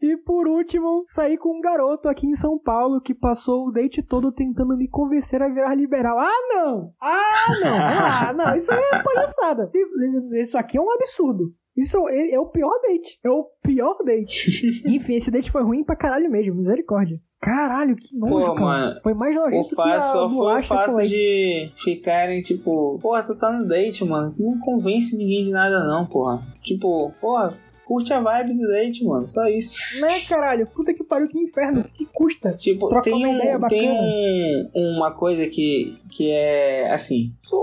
E por último, saí com um garoto aqui em São Paulo que passou o date todo tentando me convencer a virar liberal. Ah, não! Ah, não! Ah, não! Isso aí é palhaçada. Isso aqui é um absurdo. Isso é, é o pior date. É o pior date. *laughs* Enfim, esse date foi ruim pra caralho mesmo. Misericórdia. Caralho, que nojo, Pô, cara. mano, Foi mais O nojento que fa a só foi o fato de ficarem, tipo, porra, tu tá no date, mano. Não convence ninguém de nada, não, porra. Tipo, porra, curte a vibe do date, mano. Só isso. Né, caralho? Puta que pariu, que inferno. Que custa? Tipo, Troca tem, um, tem um, uma coisa que, que é assim: se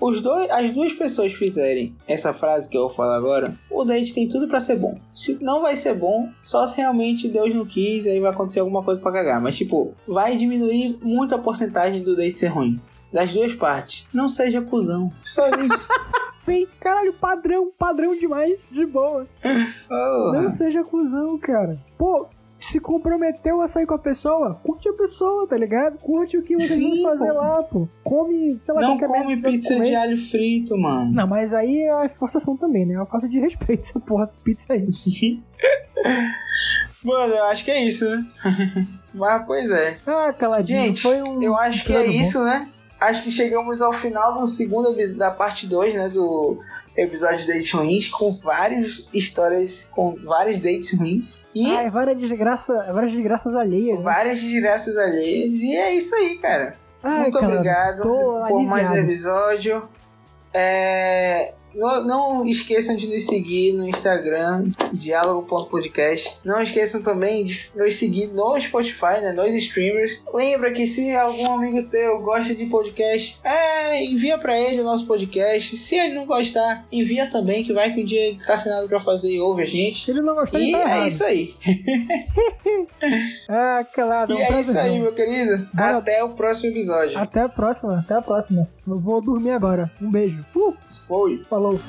os dois, as duas pessoas fizerem essa frase que eu vou falar agora, o date tem tudo pra ser bom. Se não vai ser bom, só se realmente Deus não quis, aí vai acontecer alguma coisa pra cagar. Mas, tipo, vai diminuir muito a porcentagem do date ser ruim. Das duas partes. Não seja cuzão. Só isso. *laughs* Sim, caralho, padrão, padrão demais. De boa. Não Porra. seja cuzão, cara. Pô, se comprometeu a sair com a pessoa, curte a pessoa, tá ligado? Curte o que vocês Sim, vão fazer pô. lá, pô. Come, sei lá, Não come que pizza de alho frito, mano. Não, mas aí é forçação também, né? É uma falta de respeito *laughs* essa porra pizza aí. *laughs* Mano, eu acho que é isso, né? *laughs* Mas, pois é. Ah, caladinho, Gente, foi um. eu acho que é bom. isso, né? Acho que chegamos ao final do segundo da parte 2, né? Do episódio de dates ruins, com várias histórias, com vários dates ruins. E Ai, várias desgraças, várias desgraças alheias. né? várias desgraças alheias. E é isso aí, cara. Ai, Muito cara, obrigado por mais um aliviado. episódio. É, Não, esqueçam de nos seguir no Instagram, diálogo.podcast. Não esqueçam também de nos seguir no Spotify, né, nos streamers. Lembra que se algum amigo teu gosta de podcast, é, envia pra ele o nosso podcast. Se ele não gostar, envia também, que vai que um dia ele tá assinado pra fazer e ouve a gente. Ele não ele E tá é errado. isso aí. *laughs* Ah, calado. E um é isso aí, meu querido. Bora. Até o próximo episódio. Até a próxima, até a próxima. Eu vou dormir agora. Um beijo. Uh, Foi. falou.